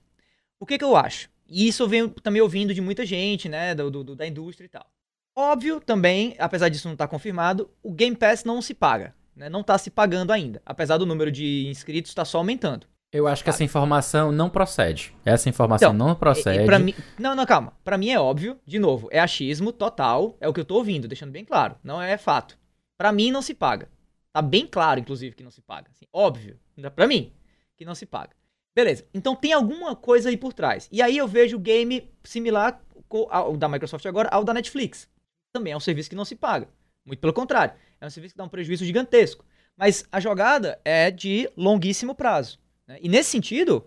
O que, que eu acho? E isso eu venho também ouvindo de muita gente, né? Do, do da indústria e tal. Óbvio também, apesar disso não estar tá confirmado, o Game Pass não se paga. Né? Não está se pagando ainda. Apesar do número de inscritos estar tá só aumentando. Eu acho que essa informação não procede. Essa informação então, não procede. E, mim, não, não, calma. Para mim é óbvio, de novo, é achismo total, é o que eu tô ouvindo, deixando bem claro. Não é fato. Para mim não se paga. Tá bem claro, inclusive, que não se paga. Assim, óbvio, para mim, que não se paga. Beleza. Então tem alguma coisa aí por trás. E aí eu vejo o game similar ao da Microsoft agora ao da Netflix. Também é um serviço que não se paga. Muito pelo contrário. É um serviço que dá um prejuízo gigantesco. Mas a jogada é de longuíssimo prazo. Né? E nesse sentido,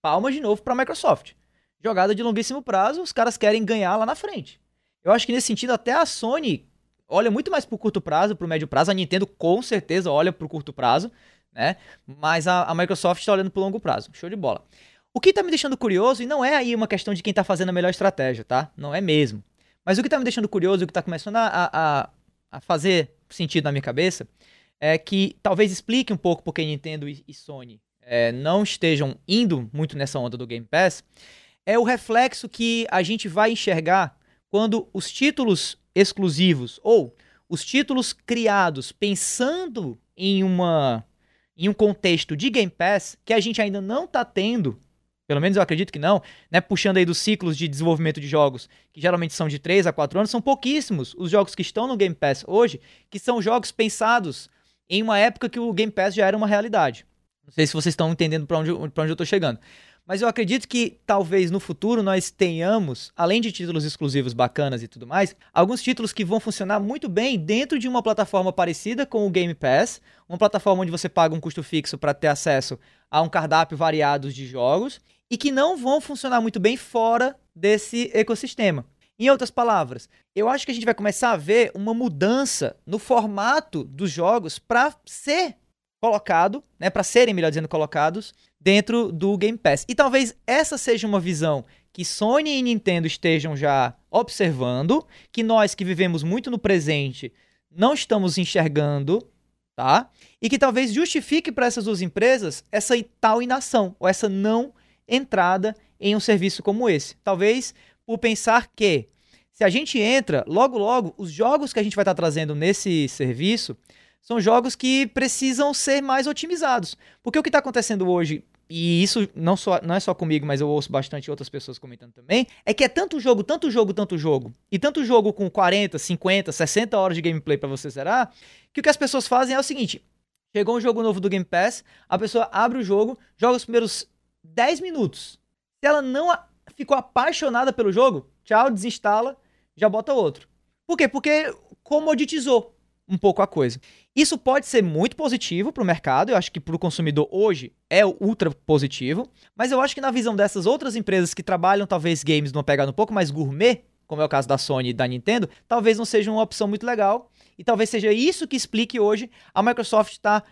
palmas de novo para a Microsoft. Jogada de longuíssimo prazo, os caras querem ganhar lá na frente. Eu acho que nesse sentido até a Sony olha muito mais pro curto prazo, pro médio prazo. A Nintendo com certeza olha pro curto prazo, né? Mas a, a Microsoft está olhando pro longo prazo. Show de bola. O que tá me deixando curioso, e não é aí uma questão de quem tá fazendo a melhor estratégia, tá? Não é mesmo. Mas o que tá me deixando curioso, o que tá começando a, a, a fazer sentido na minha cabeça, é que talvez explique um pouco porque Nintendo e, e Sony é, não estejam indo muito nessa onda do Game Pass, é o reflexo que a gente vai enxergar quando os títulos exclusivos ou os títulos criados pensando em uma em um contexto de Game Pass que a gente ainda não está tendo, pelo menos eu acredito que não, né, puxando aí dos ciclos de desenvolvimento de jogos, que geralmente são de 3 a 4 anos, são pouquíssimos os jogos que estão no Game Pass hoje, que são jogos pensados em uma época que o Game Pass já era uma realidade. Não sei se vocês estão entendendo para onde, onde eu estou chegando. Mas eu acredito que talvez no futuro nós tenhamos, além de títulos exclusivos bacanas e tudo mais, alguns títulos que vão funcionar muito bem dentro de uma plataforma parecida com o Game Pass, uma plataforma onde você paga um custo fixo para ter acesso a um cardápio variado de jogos e que não vão funcionar muito bem fora desse ecossistema. Em outras palavras, eu acho que a gente vai começar a ver uma mudança no formato dos jogos para ser colocado, né, para serem, melhor dizendo, colocados dentro do Game Pass. E talvez essa seja uma visão que Sony e Nintendo estejam já observando, que nós que vivemos muito no presente não estamos enxergando, tá? E que talvez justifique para essas duas empresas essa tal inação ou essa não entrada em um serviço como esse. Talvez por pensar que se a gente entra, logo logo os jogos que a gente vai estar trazendo nesse serviço são jogos que precisam ser mais otimizados. Porque o que está acontecendo hoje, e isso não, só, não é só comigo, mas eu ouço bastante outras pessoas comentando também, é que é tanto jogo, tanto jogo, tanto jogo, e tanto jogo com 40, 50, 60 horas de gameplay para você zerar, que o que as pessoas fazem é o seguinte: chegou um jogo novo do Game Pass, a pessoa abre o jogo, joga os primeiros 10 minutos. Se ela não ficou apaixonada pelo jogo, tchau, desinstala, já bota outro. Por quê? Porque comoditizou um pouco a coisa. Isso pode ser muito positivo para o mercado, eu acho que para o consumidor hoje é ultra positivo, mas eu acho que na visão dessas outras empresas que trabalham talvez games numa pegada um pouco mais gourmet, como é o caso da Sony e da Nintendo, talvez não seja uma opção muito legal, e talvez seja isso que explique hoje a Microsoft estar tá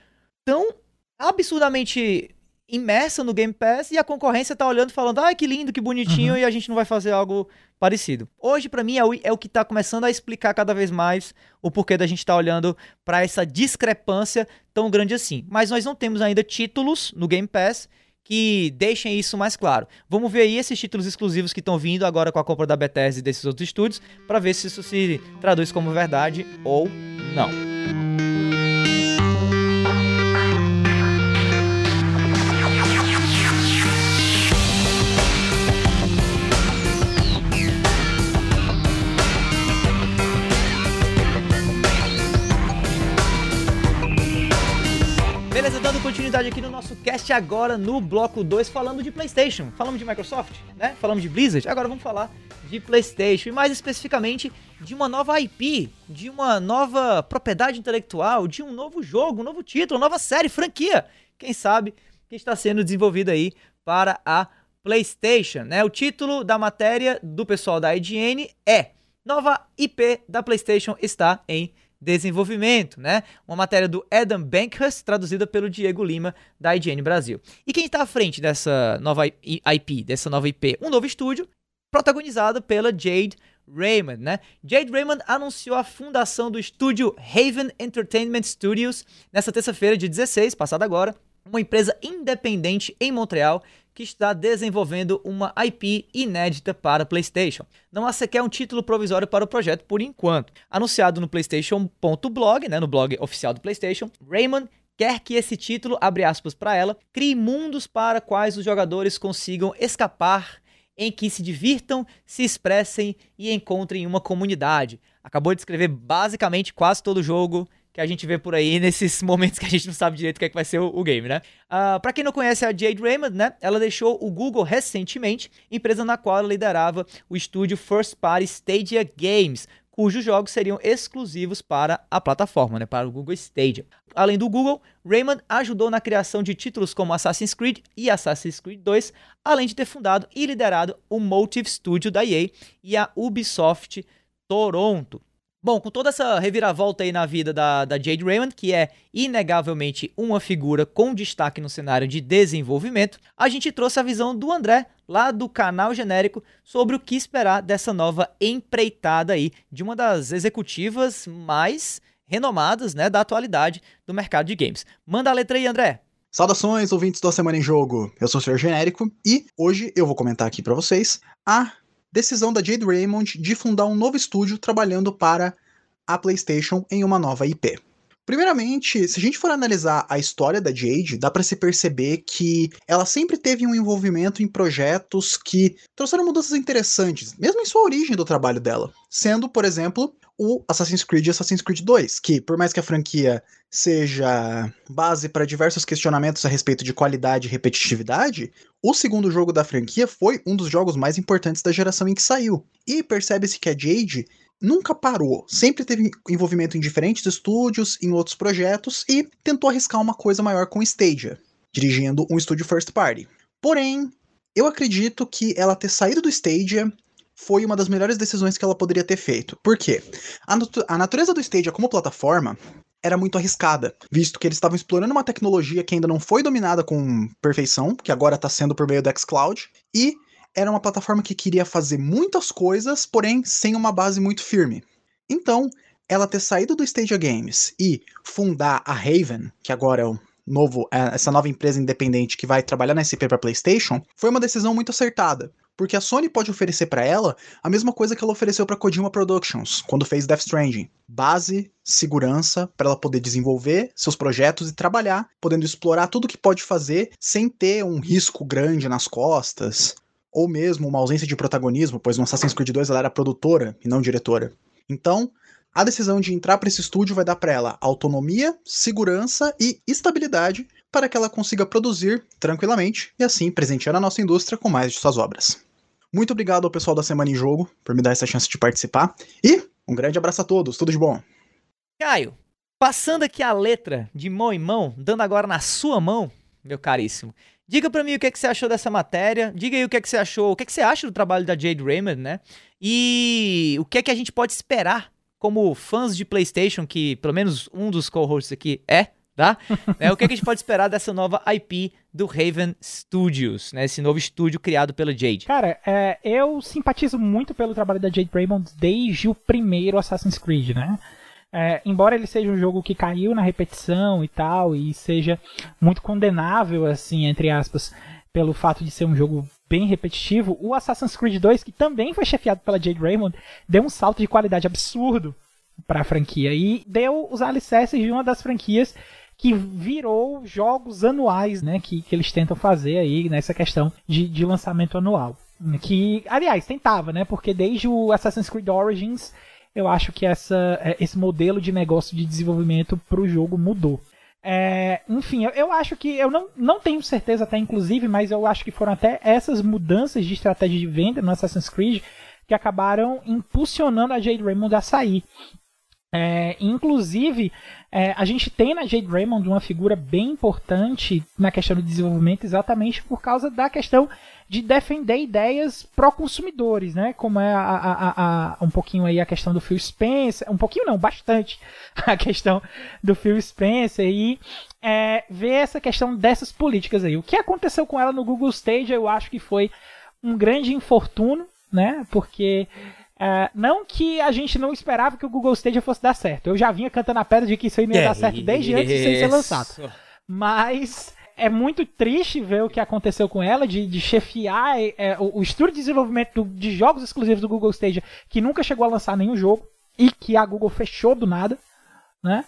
tão absurdamente imersa no Game Pass e a concorrência tá olhando falando, ah, que lindo, que bonitinho, uhum. e a gente não vai fazer algo parecido. Hoje, para mim, é o, é o que tá começando a explicar cada vez mais o porquê da gente tá olhando para essa discrepância tão grande assim. Mas nós não temos ainda títulos no Game Pass que deixem isso mais claro. Vamos ver aí esses títulos exclusivos que estão vindo agora com a compra da Bethesda e desses outros estúdios, para ver se isso se traduz como verdade ou não. Dando continuidade aqui no nosso cast agora no bloco 2, falando de PlayStation. Falamos de Microsoft, né? Falamos de Blizzard. Agora vamos falar de PlayStation e mais especificamente de uma nova IP, de uma nova propriedade intelectual, de um novo jogo, um novo título, nova série, franquia. Quem sabe que está sendo desenvolvida aí para a PlayStation, né? O título da matéria do pessoal da IGN é Nova IP da PlayStation está em né? Uma matéria do Adam Bankhurst, traduzida pelo Diego Lima, da IGN Brasil. E quem está à frente dessa nova IP, dessa nova IP? Um novo estúdio, protagonizado pela Jade Raymond, né? Jade Raymond anunciou a fundação do estúdio Haven Entertainment Studios nessa terça-feira, de 16, passada agora, uma empresa independente em Montreal que está desenvolvendo uma IP inédita para PlayStation. Não há sequer um título provisório para o projeto por enquanto. Anunciado no PlayStation.blog, né, no blog oficial do PlayStation, Raymond quer que esse título, abre aspas para ela, crie mundos para quais os jogadores consigam escapar em que se divirtam, se expressem e encontrem uma comunidade. Acabou de escrever basicamente quase todo o jogo que a gente vê por aí nesses momentos que a gente não sabe direito o que, é que vai ser o, o game, né? Uh, para quem não conhece a Jade Raymond, né? Ela deixou o Google recentemente, empresa na qual ela liderava o estúdio First Party Stadia Games, cujos jogos seriam exclusivos para a plataforma, né, para o Google Stadia. Além do Google, Raymond ajudou na criação de títulos como Assassin's Creed e Assassin's Creed 2, além de ter fundado e liderado o Motive Studio da EA e a Ubisoft Toronto. Bom, com toda essa reviravolta aí na vida da, da Jade Raymond, que é inegavelmente uma figura com destaque no cenário de desenvolvimento, a gente trouxe a visão do André, lá do canal genérico, sobre o que esperar dessa nova empreitada aí de uma das executivas mais renomadas né, da atualidade do mercado de games. Manda a letra aí, André. Saudações, ouvintes da Semana em Jogo. Eu sou o Sr. Genérico e hoje eu vou comentar aqui para vocês a decisão da Jade Raymond de fundar um novo estúdio trabalhando para a PlayStation em uma nova IP. Primeiramente, se a gente for analisar a história da Jade, dá para se perceber que ela sempre teve um envolvimento em projetos que trouxeram mudanças interessantes, mesmo em sua origem do trabalho dela. Sendo, por exemplo, o Assassin's Creed e Assassin's Creed 2, que por mais que a franquia seja base para diversos questionamentos a respeito de qualidade e repetitividade, o segundo jogo da franquia foi um dos jogos mais importantes da geração em que saiu. E percebe-se que a Jade nunca parou, sempre teve envolvimento em diferentes estúdios, em outros projetos e tentou arriscar uma coisa maior com Stadia, dirigindo um estúdio first party. Porém, eu acredito que ela ter saído do Stadia foi uma das melhores decisões que ela poderia ter feito. Por quê? A, natu a natureza do Stadia como plataforma era muito arriscada, visto que eles estavam explorando uma tecnologia que ainda não foi dominada com perfeição, que agora está sendo por meio do xCloud, e era uma plataforma que queria fazer muitas coisas, porém sem uma base muito firme. Então, ela ter saído do Stadia Games e fundar a Raven, que agora é o novo, é, essa nova empresa independente que vai trabalhar na SP para PlayStation, foi uma decisão muito acertada, porque a Sony pode oferecer para ela a mesma coisa que ela ofereceu para Kojima Productions quando fez Death Stranding: base, segurança para ela poder desenvolver seus projetos e trabalhar, podendo explorar tudo que pode fazer sem ter um risco grande nas costas ou mesmo uma ausência de protagonismo, pois no Assassin's Creed 2 ela era produtora e não diretora. Então, a decisão de entrar para esse estúdio vai dar para ela autonomia, segurança e estabilidade para que ela consiga produzir tranquilamente e assim presentear a nossa indústria com mais de suas obras. Muito obrigado ao pessoal da Semana em Jogo por me dar essa chance de participar e um grande abraço a todos, tudo de bom. Caio, passando aqui a letra de mão em mão, dando agora na sua mão, meu caríssimo. Diga para mim o que, é que você achou dessa matéria. Diga aí o que, é que você achou, o que, é que você acha do trabalho da Jade Raymond, né? E o que é que a gente pode esperar como fãs de PlayStation, que pelo menos um dos co-hosts aqui é, tá? é, o que, é que a gente pode esperar dessa nova IP do Raven Studios, né? Esse novo estúdio criado pela Jade. Cara, é, eu simpatizo muito pelo trabalho da Jade Raymond desde o primeiro Assassin's Creed, né? É, embora ele seja um jogo que caiu na repetição e tal, e seja muito condenável, assim, entre aspas, pelo fato de ser um jogo bem repetitivo, o Assassin's Creed 2, que também foi chefiado pela Jade Raymond, deu um salto de qualidade absurdo para a franquia e deu os alicerces de uma das franquias que virou jogos anuais, né, que, que eles tentam fazer aí nessa questão de, de lançamento anual. Que, aliás, tentava, né, porque desde o Assassin's Creed Origins eu acho que essa, é, esse modelo de negócio de desenvolvimento para o jogo mudou. É, enfim, eu, eu, acho que eu não, não tenho certeza até inclusive, mas eu acho que foram até essas mudanças de estratégia de venda no Assassin's Creed que acabaram impulsionando a Jade Raymond a sair. É, inclusive, é, a gente tem na Jade Raymond uma figura bem importante na questão do desenvolvimento, exatamente por causa da questão de defender ideias pró-consumidores, né? Como é a, a, a, um pouquinho aí a questão do Phil Spencer, um pouquinho não, bastante a questão do Phil Spencer e é, ver essa questão dessas políticas aí. O que aconteceu com ela no Google Stage, eu acho que foi um grande infortúnio, né? Porque é, não que a gente não esperava que o Google Stage fosse dar certo. Eu já vinha cantando a pedra de que isso aí não ia dar certo desde antes de ser lançado. Mas é muito triste ver o que aconteceu com ela, de, de chefiar é, o, o estudo de desenvolvimento do, de jogos exclusivos do Google Stadia, que nunca chegou a lançar nenhum jogo, e que a Google fechou do nada. Né?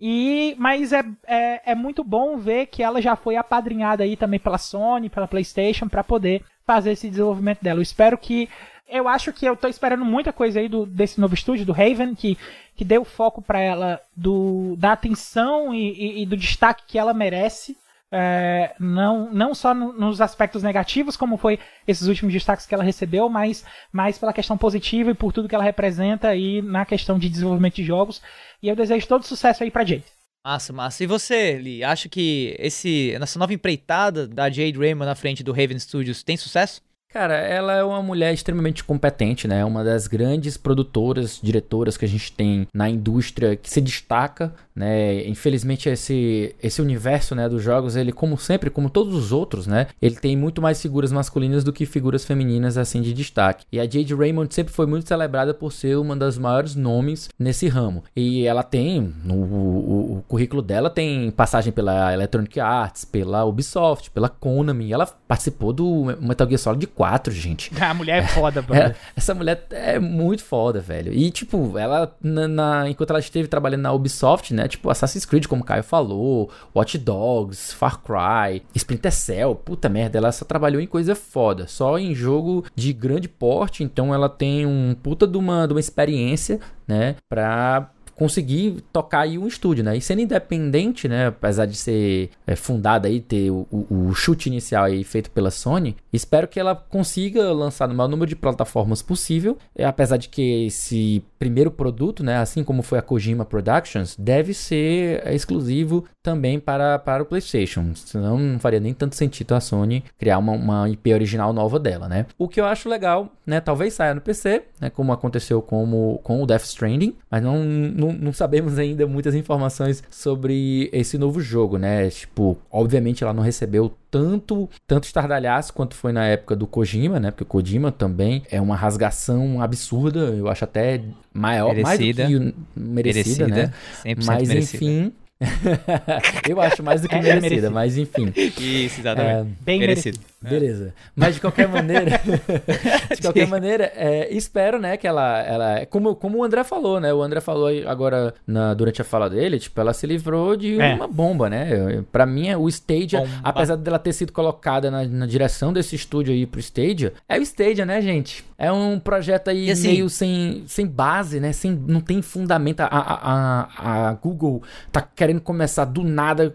E, mas é, é, é muito bom ver que ela já foi apadrinhada aí também pela Sony, pela PlayStation, para poder fazer esse desenvolvimento dela. Eu espero que. Eu acho que eu tô esperando muita coisa aí do, desse novo estúdio, do Raven, que, que deu foco para ela do, da atenção e, e, e do destaque que ela merece é, não, não só no, nos aspectos negativos, como foi esses últimos destaques que ela recebeu, mas mais pela questão positiva e por tudo que ela representa aí na questão de desenvolvimento de jogos. E eu desejo todo sucesso aí pra Jade. Massa, massa. E você, Lee, acha que esse, essa nova empreitada da Jade Raymond na frente do Raven Studios tem sucesso? Cara, ela é uma mulher extremamente competente, né? Uma das grandes produtoras, diretoras que a gente tem na indústria que se destaca né? Infelizmente esse esse universo, né, dos jogos, ele como sempre, como todos os outros, né, ele tem muito mais figuras masculinas do que figuras femininas assim de destaque. E a Jade Raymond sempre foi muito celebrada por ser uma das maiores nomes nesse ramo. E ela tem no o, o currículo dela tem passagem pela Electronic Arts, pela Ubisoft, pela Konami. Ela participou do Metal Gear Solid 4, gente. A mulher é foda, mano. É, essa mulher é muito foda, velho. E tipo, ela na, na, enquanto ela esteve trabalhando na Ubisoft, né, tipo Assassin's Creed, como o Caio falou, Watch Dogs, Far Cry, Splinter Cell, puta merda, ela só trabalhou em coisa foda, só em jogo de grande porte, então ela tem um puta de uma, de uma experiência, né, pra conseguir tocar aí um estúdio, né? E sendo independente, né? Apesar de ser é, fundada aí, ter o, o, o, chute inicial aí feito pela Sony, espero que ela consiga lançar no maior número de plataformas possível. É, apesar de que esse primeiro produto, né? Assim como foi a Kojima Productions, deve ser exclusivo também para, para o PlayStation. Senão não faria nem tanto sentido a Sony criar uma, uma IP original nova dela, né? O que eu acho legal, né? Talvez saia no PC, né? Como aconteceu com, com o Death Stranding, mas não não, não sabemos ainda muitas informações sobre esse novo jogo, né? Tipo, obviamente ela não recebeu tanto, tanto estardalhaço quanto foi na época do Kojima, né? Porque o Kojima também é uma rasgação absurda, eu acho até maior, merecida, mais do que merecida, merecida né? Mas merecida. enfim, eu acho mais do que é, merecida, merecido. mas enfim. Isso, exatamente. É, Bem merecido. merecido. Beleza. Mas de qualquer maneira, de qualquer maneira, é, espero, né, que ela, ela, como, como o André falou, né, o André falou agora na, durante a fala dele, tipo, ela se livrou de é. uma bomba, né? Para mim, é o Stadia, bomba. apesar dela ter sido colocada na, na, direção desse estúdio aí pro Stadia, é o Stadia, né, gente? É um projeto aí assim, meio sem, sem base, né? Sem, não tem fundamento. A, a, a, a Google tá querendo começar do nada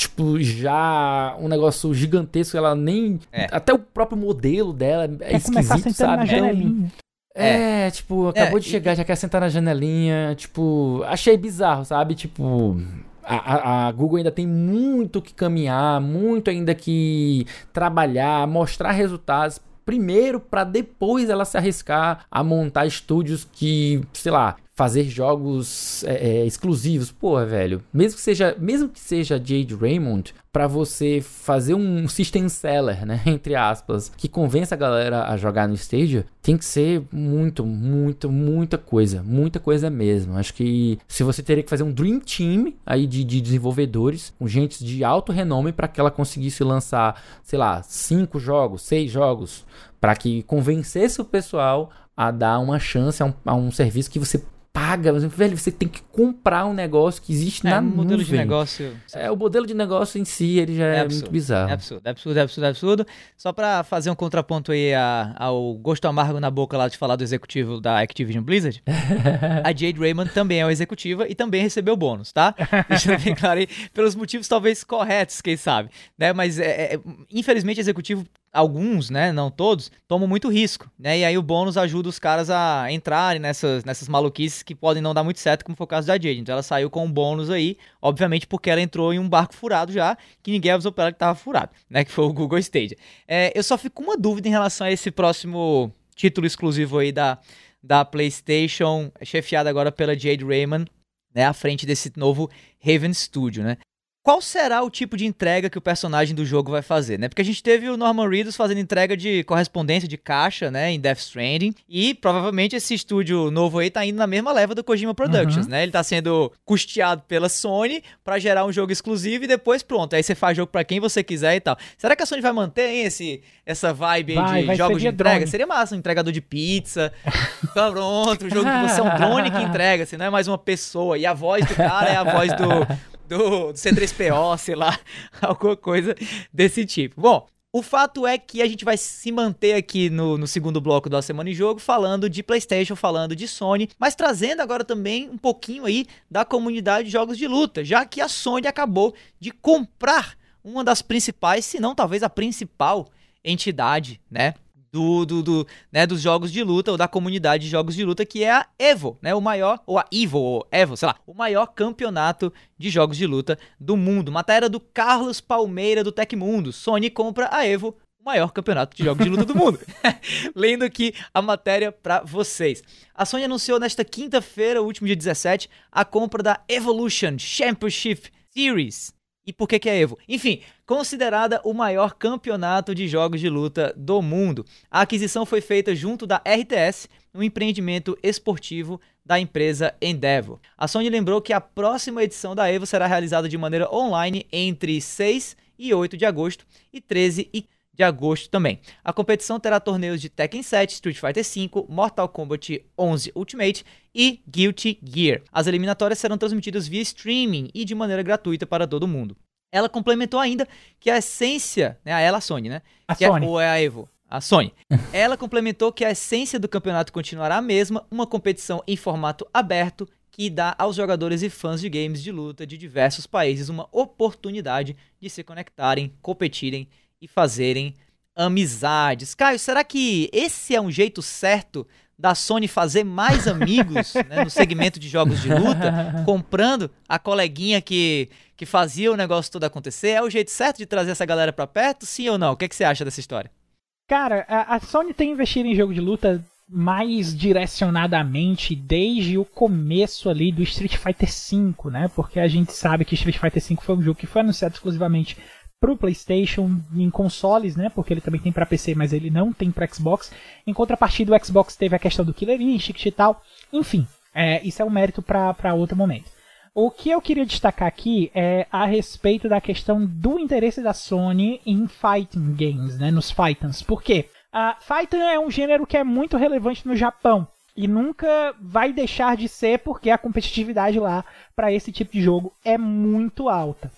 tipo, já um negócio gigantesco, ela nem. É. Até o próprio modelo dela é quer esquisito, sabe? Então, é, é, tipo, acabou é, de chegar, e... já quer sentar na janelinha. Tipo, achei bizarro, sabe? Tipo. A, a, Google ainda tem muito que caminhar, muito ainda que trabalhar, mostrar resultados primeiro para depois ela se arriscar a montar estúdios que, sei lá, fazer jogos é, é, exclusivos. Pô, velho, mesmo que seja, mesmo que seja Jade Raymond, para você fazer um system seller, né, entre aspas, que convença a galera a jogar no Stadia, tem que ser muito, muito, muita coisa, muita coisa mesmo. Acho que se você teria que fazer um dream team aí de, de desenvolvedores, com gente de alto renome para que ela conseguisse lançar, sei lá, cinco jogos, seis jogos, para que convencesse o pessoal a dar uma chance a um, a um serviço que você paga, mas, velho, você tem que comprar um negócio que existe é, na um modelo de negócio. É, o modelo de negócio em si, ele já é, é muito bizarro. É absurdo, é absurdo, é absurdo, é absurdo. Só pra fazer um contraponto aí a, ao gosto amargo na boca lá de falar do executivo da Activision Blizzard, a Jade Raymond também é uma executiva e também recebeu bônus, tá? Deixa eu bem claro aí, pelos motivos talvez corretos, quem sabe, né? Mas, é, é, infelizmente, executivo alguns, né, não todos, tomam muito risco, né? E aí o bônus ajuda os caras a entrarem nessas, nessas maluquices que podem não dar muito certo, como foi o caso da Jade. Então ela saiu com um bônus aí, obviamente porque ela entrou em um barco furado já, que ninguém avisou pra ela que tava furado, né? Que foi o Google Stadia. É, eu só fico com uma dúvida em relação a esse próximo título exclusivo aí da, da PlayStation, chefiado agora pela Jade Raymond, né? À frente desse novo Raven Studio, né? Qual será o tipo de entrega que o personagem do jogo vai fazer, né? Porque a gente teve o Norman Reedus fazendo entrega de correspondência de caixa, né, em Death Stranding, e provavelmente esse estúdio novo aí tá indo na mesma leva do Kojima Productions, uhum. né? Ele tá sendo custeado pela Sony para gerar um jogo exclusivo e depois pronto, aí você faz jogo para quem você quiser e tal. Será que a Sony vai manter hein, esse essa vibe vai, de jogos de entrega? Drone. Seria massa, um entregador de pizza. Tá pronto, o jogo que você é um drone que entrega, assim, não é mais uma pessoa e a voz do cara é a voz do do, do C3PO, sei lá, alguma coisa desse tipo. Bom, o fato é que a gente vai se manter aqui no, no, segundo bloco da Semana em Jogo, falando de PlayStation, falando de Sony, mas trazendo agora também um pouquinho aí da comunidade de jogos de luta, já que a Sony acabou de comprar uma das principais, se não talvez a principal entidade, né, do, do, do, né, dos jogos de luta, ou da comunidade de jogos de luta, que é a EVO, né, o maior, ou a EVO, ou EVO, sei lá, o maior campeonato de jogos de luta do mundo. Matéria do Carlos Palmeira do Tecmundo. Sony compra a EVO o maior campeonato de jogos de luta do mundo. Lendo aqui a matéria para vocês. A Sony anunciou nesta quinta-feira, último dia 17, a compra da Evolution Championship Series. E por que, que é Evo? Enfim, considerada o maior campeonato de jogos de luta do mundo. A aquisição foi feita junto da RTS, um empreendimento esportivo da empresa Endeavor. A Sony lembrou que a próxima edição da Evo será realizada de maneira online entre 6 e 8 de agosto e 13 e de agosto também. A competição terá torneios de Tekken 7, Street Fighter V, Mortal Kombat 11 Ultimate e Guilty Gear. As eliminatórias serão transmitidas via streaming e de maneira gratuita para todo mundo. Ela complementou ainda que a essência, né, a ela a Sony, né? A Sony. É, ou é a Evo? A Sony. Ela complementou que a essência do campeonato continuará a mesma, uma competição em formato aberto que dá aos jogadores e fãs de games de luta de diversos países uma oportunidade de se conectarem, competirem e fazerem amizades. Caio, será que esse é um jeito certo da Sony fazer mais amigos né, no segmento de jogos de luta, comprando a coleguinha que, que fazia o negócio todo acontecer? É o jeito certo de trazer essa galera para perto? Sim ou não? O que, é que você acha dessa história? Cara, a, a Sony tem investido em jogo de luta mais direcionadamente desde o começo ali do Street Fighter V, né? Porque a gente sabe que Street Fighter V foi um jogo que foi anunciado exclusivamente para o PlayStation em consoles, né? Porque ele também tem para PC, mas ele não tem para Xbox. Em contrapartida, o Xbox teve a questão do Killer Instinct e tal. Enfim, é, isso é um mérito para outro momento. O que eu queria destacar aqui é a respeito da questão do interesse da Sony em fighting games, né, nos fighters. Por quê? A fighting é um gênero que é muito relevante no Japão e nunca vai deixar de ser porque a competitividade lá para esse tipo de jogo é muito alta.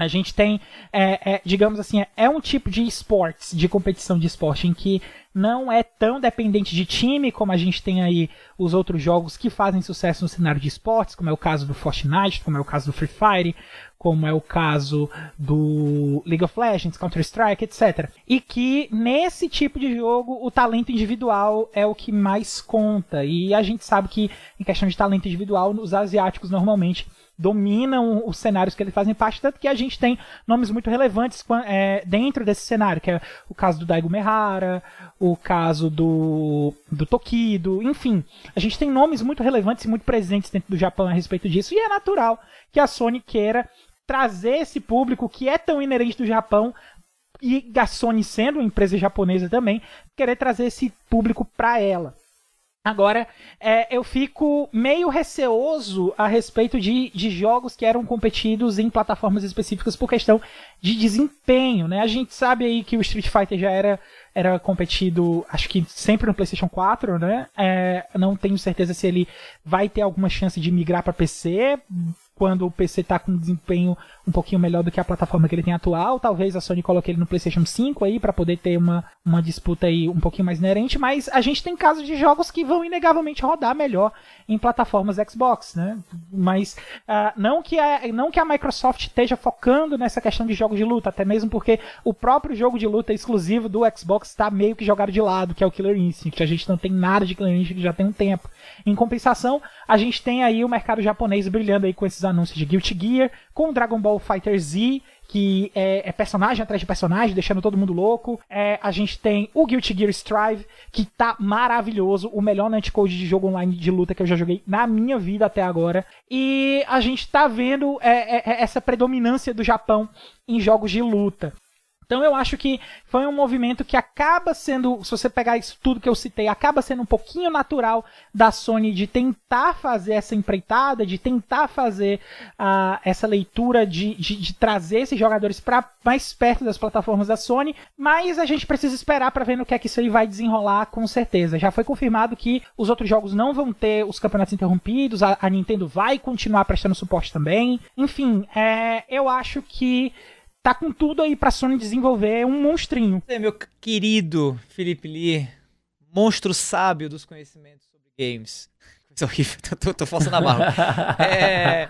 A gente tem, é, é, digamos assim, é um tipo de esportes, de competição de esporte, em que não é tão dependente de time como a gente tem aí os outros jogos que fazem sucesso no cenário de esportes, como é o caso do Fortnite, como é o caso do Free Fire, como é o caso do League of Legends, Counter-Strike, etc. E que nesse tipo de jogo o talento individual é o que mais conta. E a gente sabe que em questão de talento individual, os asiáticos normalmente dominam os cenários que eles fazem parte, tanto que a gente tem nomes muito relevantes é, dentro desse cenário, que é o caso do Daigo Mehara, o caso do, do Tokido, enfim. A gente tem nomes muito relevantes e muito presentes dentro do Japão a respeito disso, e é natural que a Sony queira trazer esse público que é tão inerente do Japão e a Sony sendo uma empresa japonesa também, querer trazer esse público para ela. Agora, é, eu fico meio receoso a respeito de, de jogos que eram competidos em plataformas específicas por questão de desempenho, né? A gente sabe aí que o Street Fighter já era, era competido, acho que sempre no PlayStation 4, né? É, não tenho certeza se ele vai ter alguma chance de migrar para PC quando o PC está com desempenho um pouquinho melhor do que a plataforma que ele tem atual. Talvez a Sony coloque ele no PlayStation 5 aí para poder ter uma, uma disputa aí um pouquinho mais inerente, mas a gente tem casos de jogos que vão inegavelmente rodar melhor em plataformas Xbox, né? Mas uh, não, que a, não que a Microsoft esteja focando nessa questão de jogos de luta, até mesmo porque o próprio jogo de luta exclusivo do Xbox está meio que jogado de lado, que é o Killer Instinct. A gente não tem nada de Killer Instinct já tem um tempo. Em compensação, a gente tem aí o mercado japonês brilhando aí com esses anúncios de Guilty Gear, com Dragon Ball Fighter Z, que é, é, personagem atrás de personagem, deixando todo mundo louco. É, a gente tem o Guilty Gear Strive, que tá maravilhoso, o melhor netcode de jogo online de luta que eu já joguei na minha vida até agora. E a gente tá vendo é, é, é essa predominância do Japão em jogos de luta. Então eu acho que foi um movimento que acaba sendo, se você pegar isso tudo que eu citei, acaba sendo um pouquinho natural da Sony de tentar fazer essa empreitada, de tentar fazer uh, essa leitura de, de, de, trazer esses jogadores para mais perto das plataformas da Sony, mas a gente precisa esperar para ver no que é que isso aí vai desenrolar com certeza. Já foi confirmado que os outros jogos não vão ter os campeonatos interrompidos, a, a Nintendo vai continuar prestando suporte também. Enfim, é, eu acho que tá com tudo aí pra Sony desenvolver um monstrinho. É, meu querido Felipe Lee, monstro sábio dos conhecimentos sobre games. Coisa horrível, tô, tô, tô forçando a barra. É,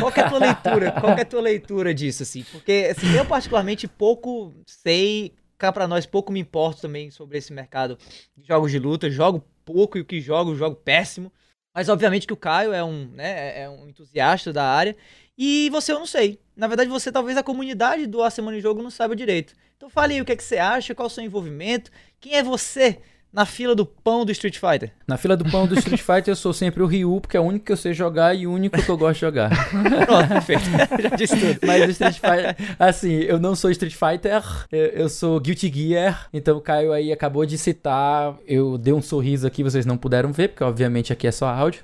qual é a tua leitura? Qual é a tua leitura disso, assim? Porque assim, eu particularmente pouco sei, cá pra nós, pouco me importo também sobre esse mercado de jogos de luta. Jogo pouco e o que jogo, jogo péssimo. Mas obviamente que o Caio é um, né, é um entusiasta da área. E você eu não sei. Na verdade, você talvez a comunidade do A Semana em Jogo não saiba direito. Então fale aí o que, é que você acha, qual é o seu envolvimento, quem é você na fila do pão do Street Fighter? Na fila do pão do Street Fighter eu sou sempre o Ryu, porque é o único que eu sei jogar e o único que eu gosto de jogar. Pronto, perfeito. Já disse tudo. Mas o Street Fighter, assim, eu não sou Street Fighter, eu sou Guilty Gear, então o Caio aí acabou de citar, eu dei um sorriso aqui, vocês não puderam ver, porque obviamente aqui é só áudio.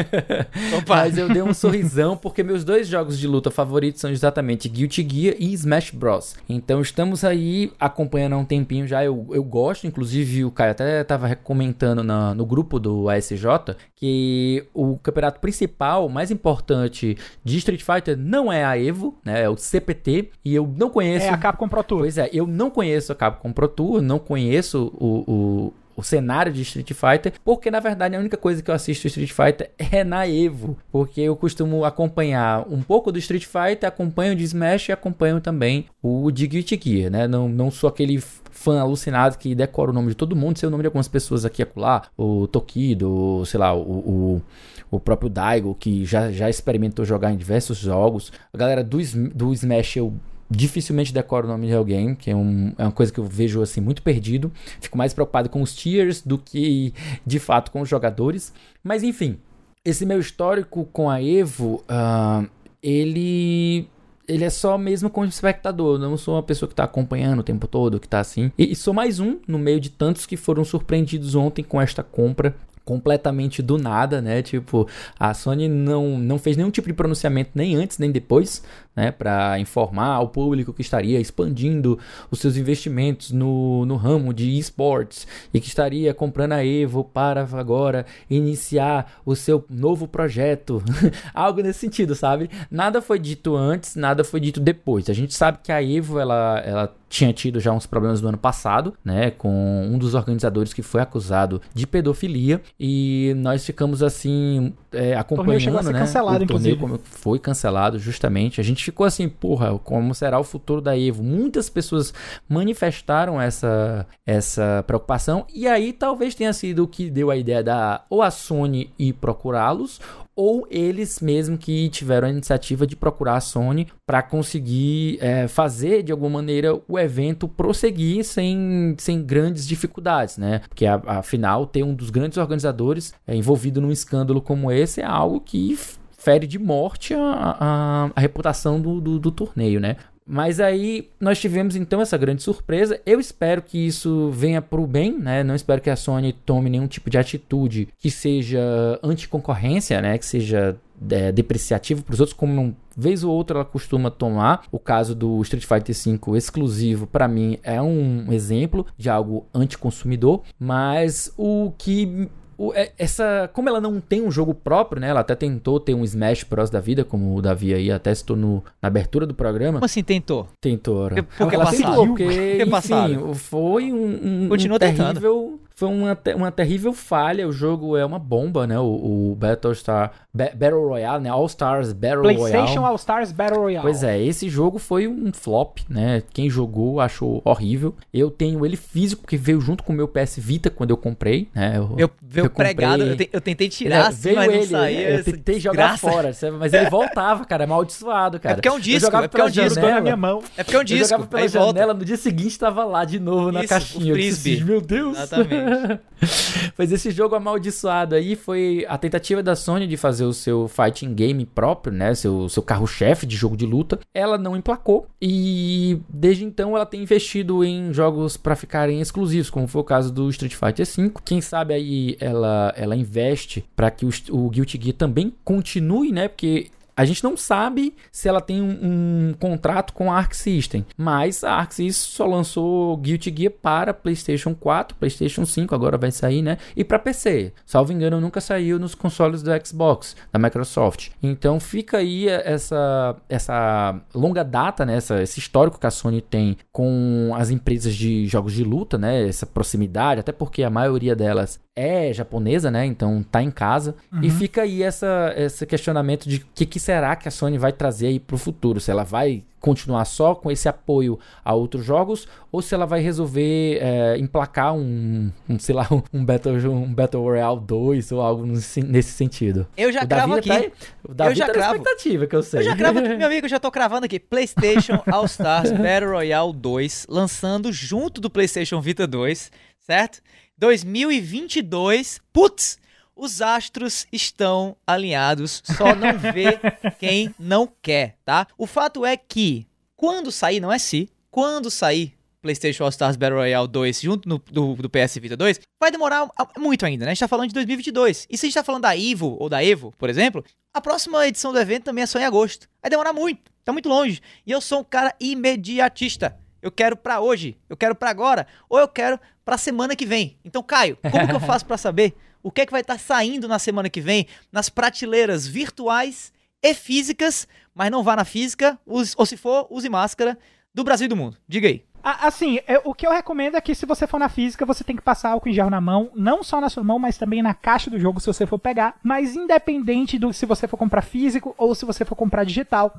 Opa. Mas eu dei um sorrisão, porque meus dois jogos de luta favoritos são exatamente Guilty Gear e Smash Bros. Então estamos aí acompanhando há um tempinho já, eu, eu gosto, inclusive o Caio até estava comentando na, no grupo do ASJ que o campeonato principal, mais importante de Street Fighter não é a EVO, né? É o CPT. E eu não conheço. É a Capcom Pro Tour. Pois é, eu não conheço a Capcom Pro Tour, não conheço o, o o cenário de Street Fighter, porque na verdade a única coisa que eu assisto Street Fighter é na Evo, porque eu costumo acompanhar um pouco do Street Fighter, acompanho de Smash e acompanho também o de Guilty Gear, né? Não, não sou aquele fã alucinado que decora o nome de todo mundo, sei o nome de algumas pessoas aqui e acolá, o Tokido, sei lá, o, o, o próprio Daigo, que já, já experimentou jogar em diversos jogos. A galera do, do Smash eu dificilmente decoro o nome de alguém, que é, um, é, uma coisa que eu vejo assim muito perdido. Fico mais preocupado com os tiers do que de fato com os jogadores. Mas enfim, esse meu histórico com a Evo, uh, ele ele é só mesmo como espectador. Não sou uma pessoa que está acompanhando o tempo todo, que está assim. E, e, sou mais um no meio de tantos que foram surpreendidos ontem com esta compra completamente do nada, né? Tipo, a Sony não, não fez nenhum tipo de pronunciamento nem antes nem depois, né? Para informar ao público que estaria expandindo os seus investimentos no, no ramo de esportes e que estaria comprando a Evo para agora iniciar o seu novo projeto. Algo nesse sentido, sabe? Nada foi dito antes, nada foi dito depois. A gente sabe que a Evo, ela, ela tinha tido já uns problemas no ano passado, né, com um dos organizadores que foi acusado de pedofilia e nós ficamos assim é, acompanhando, o chegou a ser né, cancelado, o torneio como foi cancelado justamente. A gente ficou assim, porra, como será o futuro da Evo? Muitas pessoas manifestaram essa essa preocupação e aí talvez tenha sido o que deu a ideia da ou a Sony ir procurá-los ou eles mesmo que tiveram a iniciativa de procurar a Sony para conseguir é, fazer de alguma maneira o evento prosseguir sem, sem grandes dificuldades, né? Porque afinal ter um dos grandes organizadores é, envolvido num escândalo como esse é algo que fere de morte a, a, a reputação do, do, do, torneio, né? Mas aí nós tivemos então essa grande surpresa. Eu espero que isso venha para o bem, né? Não espero que a Sony tome nenhum tipo de atitude que seja anticoncorrência, né? Que seja é, depreciativo para os outros, como uma vez ou outra ela costuma tomar. O caso do Street Fighter V exclusivo, para mim, é um exemplo de algo anticonsumidor. Mas o que o, é, essa, como ela não tem um jogo próprio, né? Ela até tentou ter um Smash Bros da vida, como o Davi aí até citou no, na abertura do programa. Como assim tentou? Tentou. Porque ela tentou, porque, enfim, foi um, um, Continua um terrível, foi uma, uma terrível falha. O jogo é uma bomba, né? O, o Battlestar ba Battle Royale, né? All Stars Battle PlayStation Royale. PlayStation All Stars Battle Royale. Pois é, esse jogo foi um flop, né? Quem jogou achou horrível. Eu tenho ele físico que veio junto com o meu PS Vita quando eu comprei, né? Eu, eu veio eu pregado, eu, te, eu, tentei tirar, é, assim, veio mas ele, não saía. Eu tentei jogar fora, mas ele voltava, cara, amaldiçoado, cara. É porque é um disco, é porque é um disco na minha mão. É porque é um disco. Eu jogava pela janela, volta. no dia seguinte tava lá de novo Isso, na caixinha. O frisbee. Meu Deus. Exatamente. Mas esse jogo amaldiçoado aí foi a tentativa da Sony de fazer o seu fighting game próprio, né? Seu, seu carro-chefe de jogo de luta. Ela não emplacou e desde então ela tem investido em jogos para ficarem exclusivos, como foi o caso do Street Fighter V. Quem sabe aí ela, ela investe para que o, o Guilty Gear também continue, né? Porque a gente não sabe se ela tem um, um, contrato com a Arc System, mas a Arc System só lançou Guilty Gear para PlayStation 4, PlayStation 5 agora vai sair, né? E para PC. Salvo engano, nunca saiu nos consoles do Xbox da Microsoft. Então fica aí essa essa longa data, né? Essa, esse histórico que a Sony tem com as empresas de jogos de luta, né? Essa proximidade, até porque a maioria delas é japonesa, né? Então tá em casa. Uhum. E fica aí essa, esse questionamento de o que, que, será que a Sony vai trazer aí pro futuro. Se ela vai continuar só com esse apoio a outros jogos ou se ela vai resolver é, emplacar um, um, sei lá, um Battle, um Battle Royale 2 ou algo nesse sentido. Eu já o cravo aqui. Tá, o Davi eu já tá cravo. expectativa, que eu sei. Eu já cravo aqui, meu amigo, eu já tô cravando aqui. PlayStation All Stars Battle Royale 2, lançando junto do PlayStation Vita 2, certo? 2022. Putz! Os astros estão alinhados, só não vê quem não quer, tá? O fato é que, quando sair, não é se, quando sair PlayStation All Stars Battle Royale 2 junto no, do, do PS Vita 2, vai demorar muito ainda, né? A gente tá falando de 2022. E se a gente tá falando da Evo ou da Evo, por exemplo, a próxima edição do evento também é só em agosto. Vai demorar muito, tá muito longe. E eu sou um cara imediatista. Eu quero para hoje, eu quero para agora, ou eu quero para semana que vem. Então, Caio, como que eu faço para saber o que é que vai estar tá saindo na semana que vem nas prateleiras virtuais e físicas, mas não vá na física, use, ou se for, use máscara do Brasil e do mundo. Diga aí. Assim, eu, o que eu recomendo é que se você for na física, você tem que passar álcool em gel na mão, não só na sua mão, mas também na caixa do jogo se você for pegar. Mas independente do se você for comprar físico ou se você for comprar digital,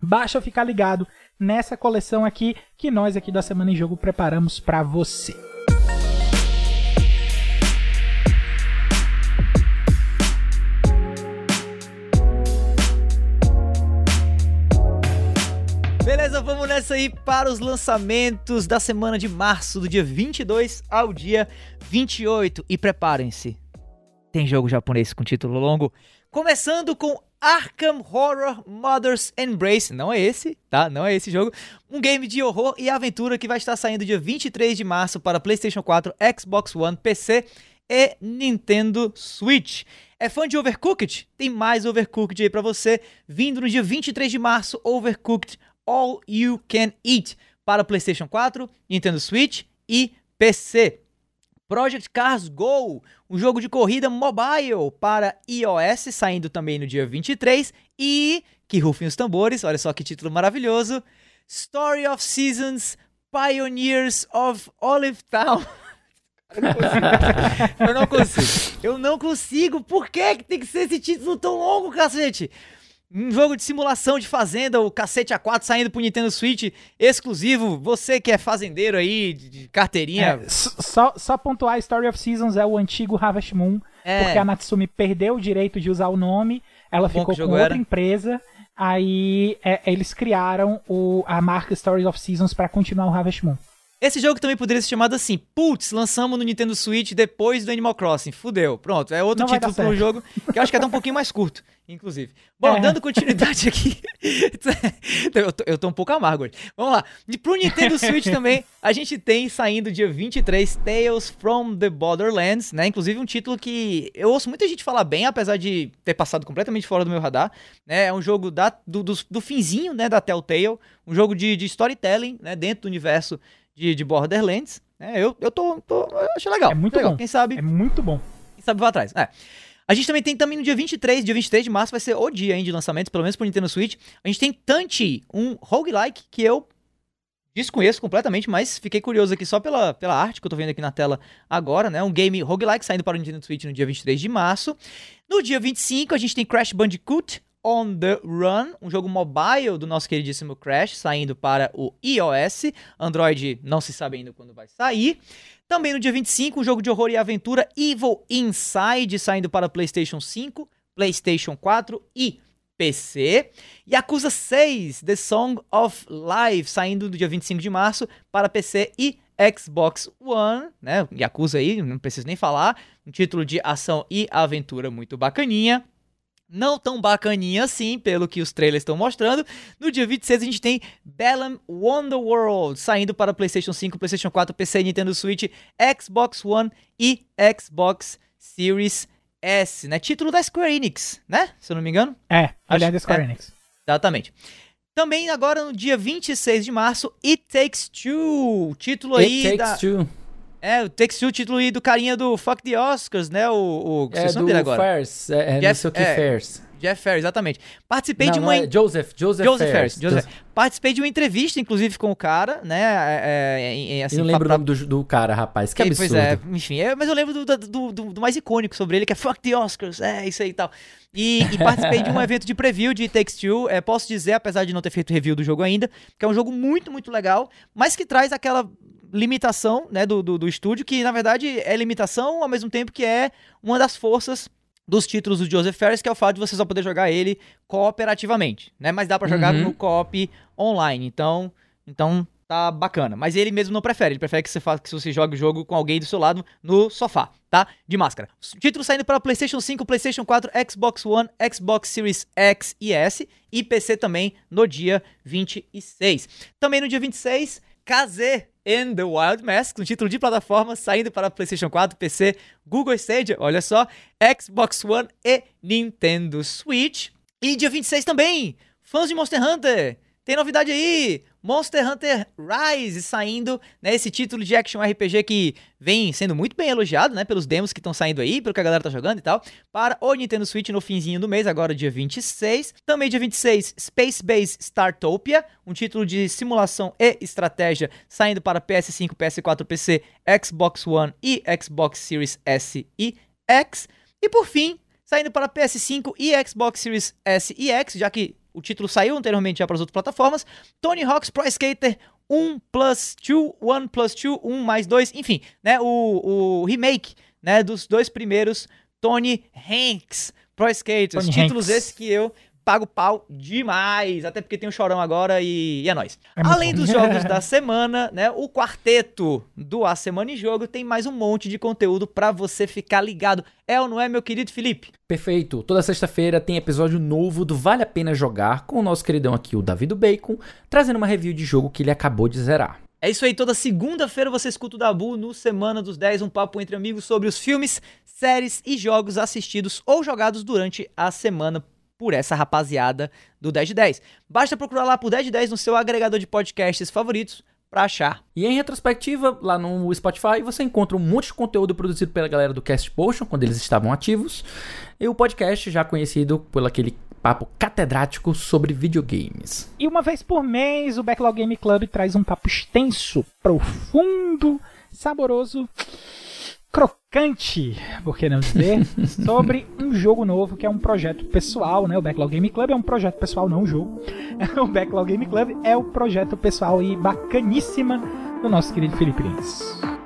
basta ficar ligado nessa coleção aqui que nós aqui da Semana em Jogo preparamos para você. Beleza, vamos nessa aí para os lançamentos da semana de março, do dia 22 ao dia 28. E preparem-se, tem jogo japonês com título longo. Começando com Arkham Horror Mother's Embrace. Não é esse, tá? Não é esse jogo. Um game de horror e aventura que vai estar saindo dia 23 de março para PlayStation 4, Xbox One, PC e Nintendo Switch. É fã de Overcooked? Tem mais Overcooked aí para você. Vindo no dia 23 de março, Overcooked All You Can Eat para PlayStation 4, Nintendo Switch e PC. Project Cars Go, um jogo de corrida mobile para iOS, saindo também no dia 23. E, que rufem os tambores, olha só que título maravilhoso: Story of Seasons Pioneers of Olive Town. Eu não consigo. Eu não consigo. Por que, que tem que ser esse título tão longo, cacete? Um jogo de simulação de fazenda, o cacete A4 saindo pro Nintendo Switch, exclusivo. Você que é fazendeiro aí, de carteirinha. É, só, só pontuar, Story of Seasons é o antigo Harvest Moon, é. porque a Natsumi perdeu o direito de usar o nome, ela Bom ficou com outra era. empresa, aí é, eles criaram o, a marca Story of Seasons para continuar o Harvest Moon. Esse jogo também poderia ser chamado assim, putz, lançamos no Nintendo Switch depois do Animal Crossing. Fudeu. Pronto, é outro Não título para um jogo que eu acho que é até um pouquinho mais curto, inclusive. Bom, é. dando continuidade aqui. eu, tô, eu tô um pouco amargo hoje. Vamos lá. E pro Nintendo Switch também, a gente tem saindo dia 23 Tales from the Borderlands, né? Inclusive um título que eu ouço muita gente falar bem, apesar de ter passado completamente fora do meu radar. Né? É um jogo da, do, do, do finzinho né, da Telltale, um jogo de, de storytelling né, dentro do universo de, de Borderlands. É, eu, eu tô, tô eu achei legal. É muito legal. bom. Quem sabe. É muito bom. Quem sabe vai atrás. É. A gente também tem também no dia 23, dia 23 de março vai ser o dia hein, de lançamento, pelo menos pro Nintendo Switch. A gente tem Tanti, um roguelike que eu desconheço completamente, mas fiquei curioso aqui só pela, pela arte que eu tô vendo aqui na tela agora, né? Um game roguelike saindo para o Nintendo Switch no dia 23 de março. No dia 25 a gente tem Crash Bandicoot On the Run, um jogo mobile do nosso queridíssimo Crash, saindo para o iOS. Android não se sabe ainda quando vai sair. Também no dia 25, um jogo de horror e aventura Evil Inside, saindo para PlayStation 5, PlayStation 4 e PC. Yakuza 6, The Song of Life, saindo no dia 25 de março para PC e Xbox One, né? Yakuza aí, não preciso nem falar. Um título de ação e aventura muito bacaninha não tão bacaninha assim, pelo que os trailers estão mostrando. No dia 26 a gente tem Balan Wonderworld saindo para PlayStation 5, PlayStation 4, PC, Nintendo Switch, Xbox One e Xbox Series S, né? Título da Square Enix, né? Se eu não me engano. É, aliás da Square é, Enix. Exatamente. Também agora no dia 26 de março, It Takes Two, título It aí Takes da... Two. É, o Takes Two, título aí do carinha do Fuck the Oscars, né? O, o é, do agora. Fairs, é, é Jeff, não sei o que é, Fairs. Jeff Ferris, exatamente. Participei não, de uma. É Joseph, Joseph, Joseph Ferris. Joseph. Participei de uma entrevista, inclusive, com o cara, né? É, é, assim, eu não lembro pra... o nome do, do, cara, rapaz. Que, absurdo. Pois é, enfim. É, mas eu lembro do, do, do, do, mais icônico sobre ele, que é Fuck the Oscars. É, isso aí e tal. E, e participei de um evento de preview de Takes Two. É, posso dizer, apesar de não ter feito review do jogo ainda, que é um jogo muito, muito legal, mas que traz aquela limitação né, do, do, do estúdio, que na verdade é limitação ao mesmo tempo que é uma das forças dos títulos do Joseph Ferris, que é o fato de você só poder jogar ele cooperativamente, né? Mas dá para jogar uhum. no coop online. Então, então tá bacana. Mas ele mesmo não prefere. Ele prefere que você faça que você jogue o jogo com alguém do seu lado no sofá, tá? De máscara. Título saindo para PlayStation 5, PlayStation 4, Xbox One, Xbox Series X e S e PC também no dia 26. Também no dia 26, KZ and the Wild Mask, um título de plataforma saindo para PlayStation 4, PC, Google Stadia, olha só, Xbox One e Nintendo Switch. E dia 26 também, fãs de Monster Hunter, tem novidade aí! Monster Hunter Rise saindo, né? Esse título de action RPG que vem sendo muito bem elogiado, né? Pelos demos que estão saindo aí, pelo que a galera tá jogando e tal. Para o Nintendo Switch no finzinho do mês, agora dia 26. Também dia 26, Space Base Startopia, um título de simulação e estratégia saindo para PS5, PS4, PC, Xbox One e Xbox Series S e X. E por fim, saindo para PS5 e Xbox Series S e X, já que o título saiu anteriormente já para as outras plataformas. Tony Hawk's Pro Skater 1 plus 2, 1 plus 2, 1 mais 2, enfim, né? O, o remake né, dos dois primeiros Tony Hanks Pro Skaters. Tony títulos Hanks. esses que eu pago pau demais. Até porque tem um chorão agora e, e é nóis. É Além dos jogos da semana, né? O quarteto do A Semana em Jogo tem mais um monte de conteúdo para você ficar ligado. É ou não é, meu querido Felipe? Perfeito. Toda sexta-feira tem episódio novo do Vale a Pena Jogar com o nosso queridão aqui, o Davi do Bacon, trazendo uma review de jogo que ele acabou de zerar. É isso aí, toda segunda-feira você escuta o Dabu no Semana dos 10, um papo entre amigos sobre os filmes, séries e jogos assistidos ou jogados durante a semana por essa rapaziada do 10 de 10. Basta procurar lá por 10 de 10 no seu agregador de podcasts favoritos para achar. E em retrospectiva, lá no Spotify, você encontra um monte de conteúdo produzido pela galera do Cast Potion, quando eles estavam ativos, e o podcast já conhecido por aquele papo catedrático sobre videogames. E uma vez por mês, o Backlog Game Club traz um papo extenso, profundo, saboroso crocante, por que não dizer, sobre um jogo novo que é um projeto pessoal, né? O Backlog Game Club é um projeto pessoal, não um jogo. o Backlog Game Club é o projeto pessoal e bacaníssima do nosso querido Felipe Lins.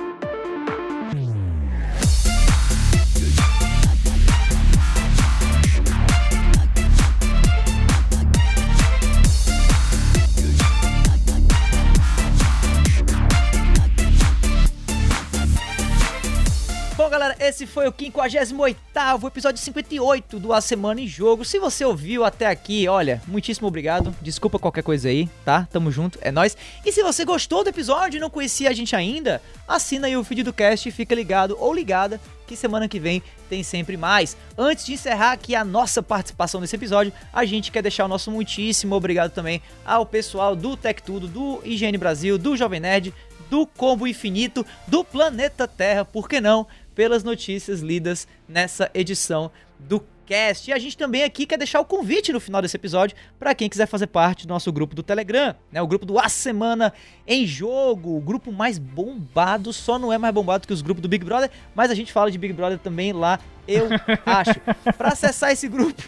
Esse foi o 58 episódio 58 do A Semana em Jogo. Se você ouviu até aqui, olha, muitíssimo obrigado. Desculpa qualquer coisa aí, tá? Tamo junto, é nós. E se você gostou do episódio e não conhecia a gente ainda, assina aí o feed do cast e fica ligado ou ligada que semana que vem tem sempre mais. Antes de encerrar aqui a nossa participação nesse episódio, a gente quer deixar o nosso muitíssimo obrigado também ao pessoal do Tech Tudo, do IGN Brasil, do Jovem Nerd, do Combo Infinito, do Planeta Terra, por que não? Pelas notícias lidas nessa edição do cast. E a gente também aqui quer deixar o convite no final desse episódio para quem quiser fazer parte do nosso grupo do Telegram, né? O grupo do A Semana em Jogo, o grupo mais bombado, só não é mais bombado que os grupos do Big Brother, mas a gente fala de Big Brother também lá, eu acho. Para acessar esse grupo,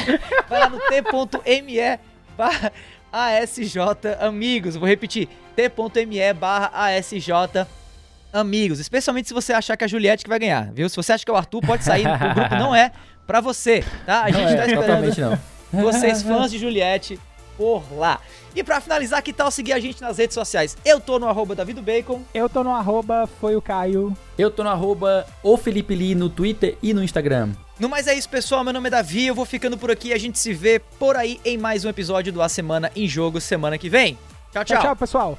vai lá no t.me barra ASJ Amigos. Vou repetir, t.me barra ASJ amigos, especialmente se você achar que é a Juliette que vai ganhar, viu? Se você acha que é o Arthur, pode sair, o grupo não é pra você, tá? A gente não tá é, esperando não. vocês fãs de Juliette por lá. E para finalizar, que tal seguir a gente nas redes sociais? Eu tô no arroba Bacon. Eu tô no arroba Foi o Caio. Eu tô no arroba O Felipe Lee no Twitter e no Instagram. No mais é isso, pessoal. Meu nome é Davi. Eu vou ficando por aqui. A gente se vê por aí em mais um episódio do A Semana em Jogo semana que vem. Tchau, tchau. Tchau, tchau pessoal.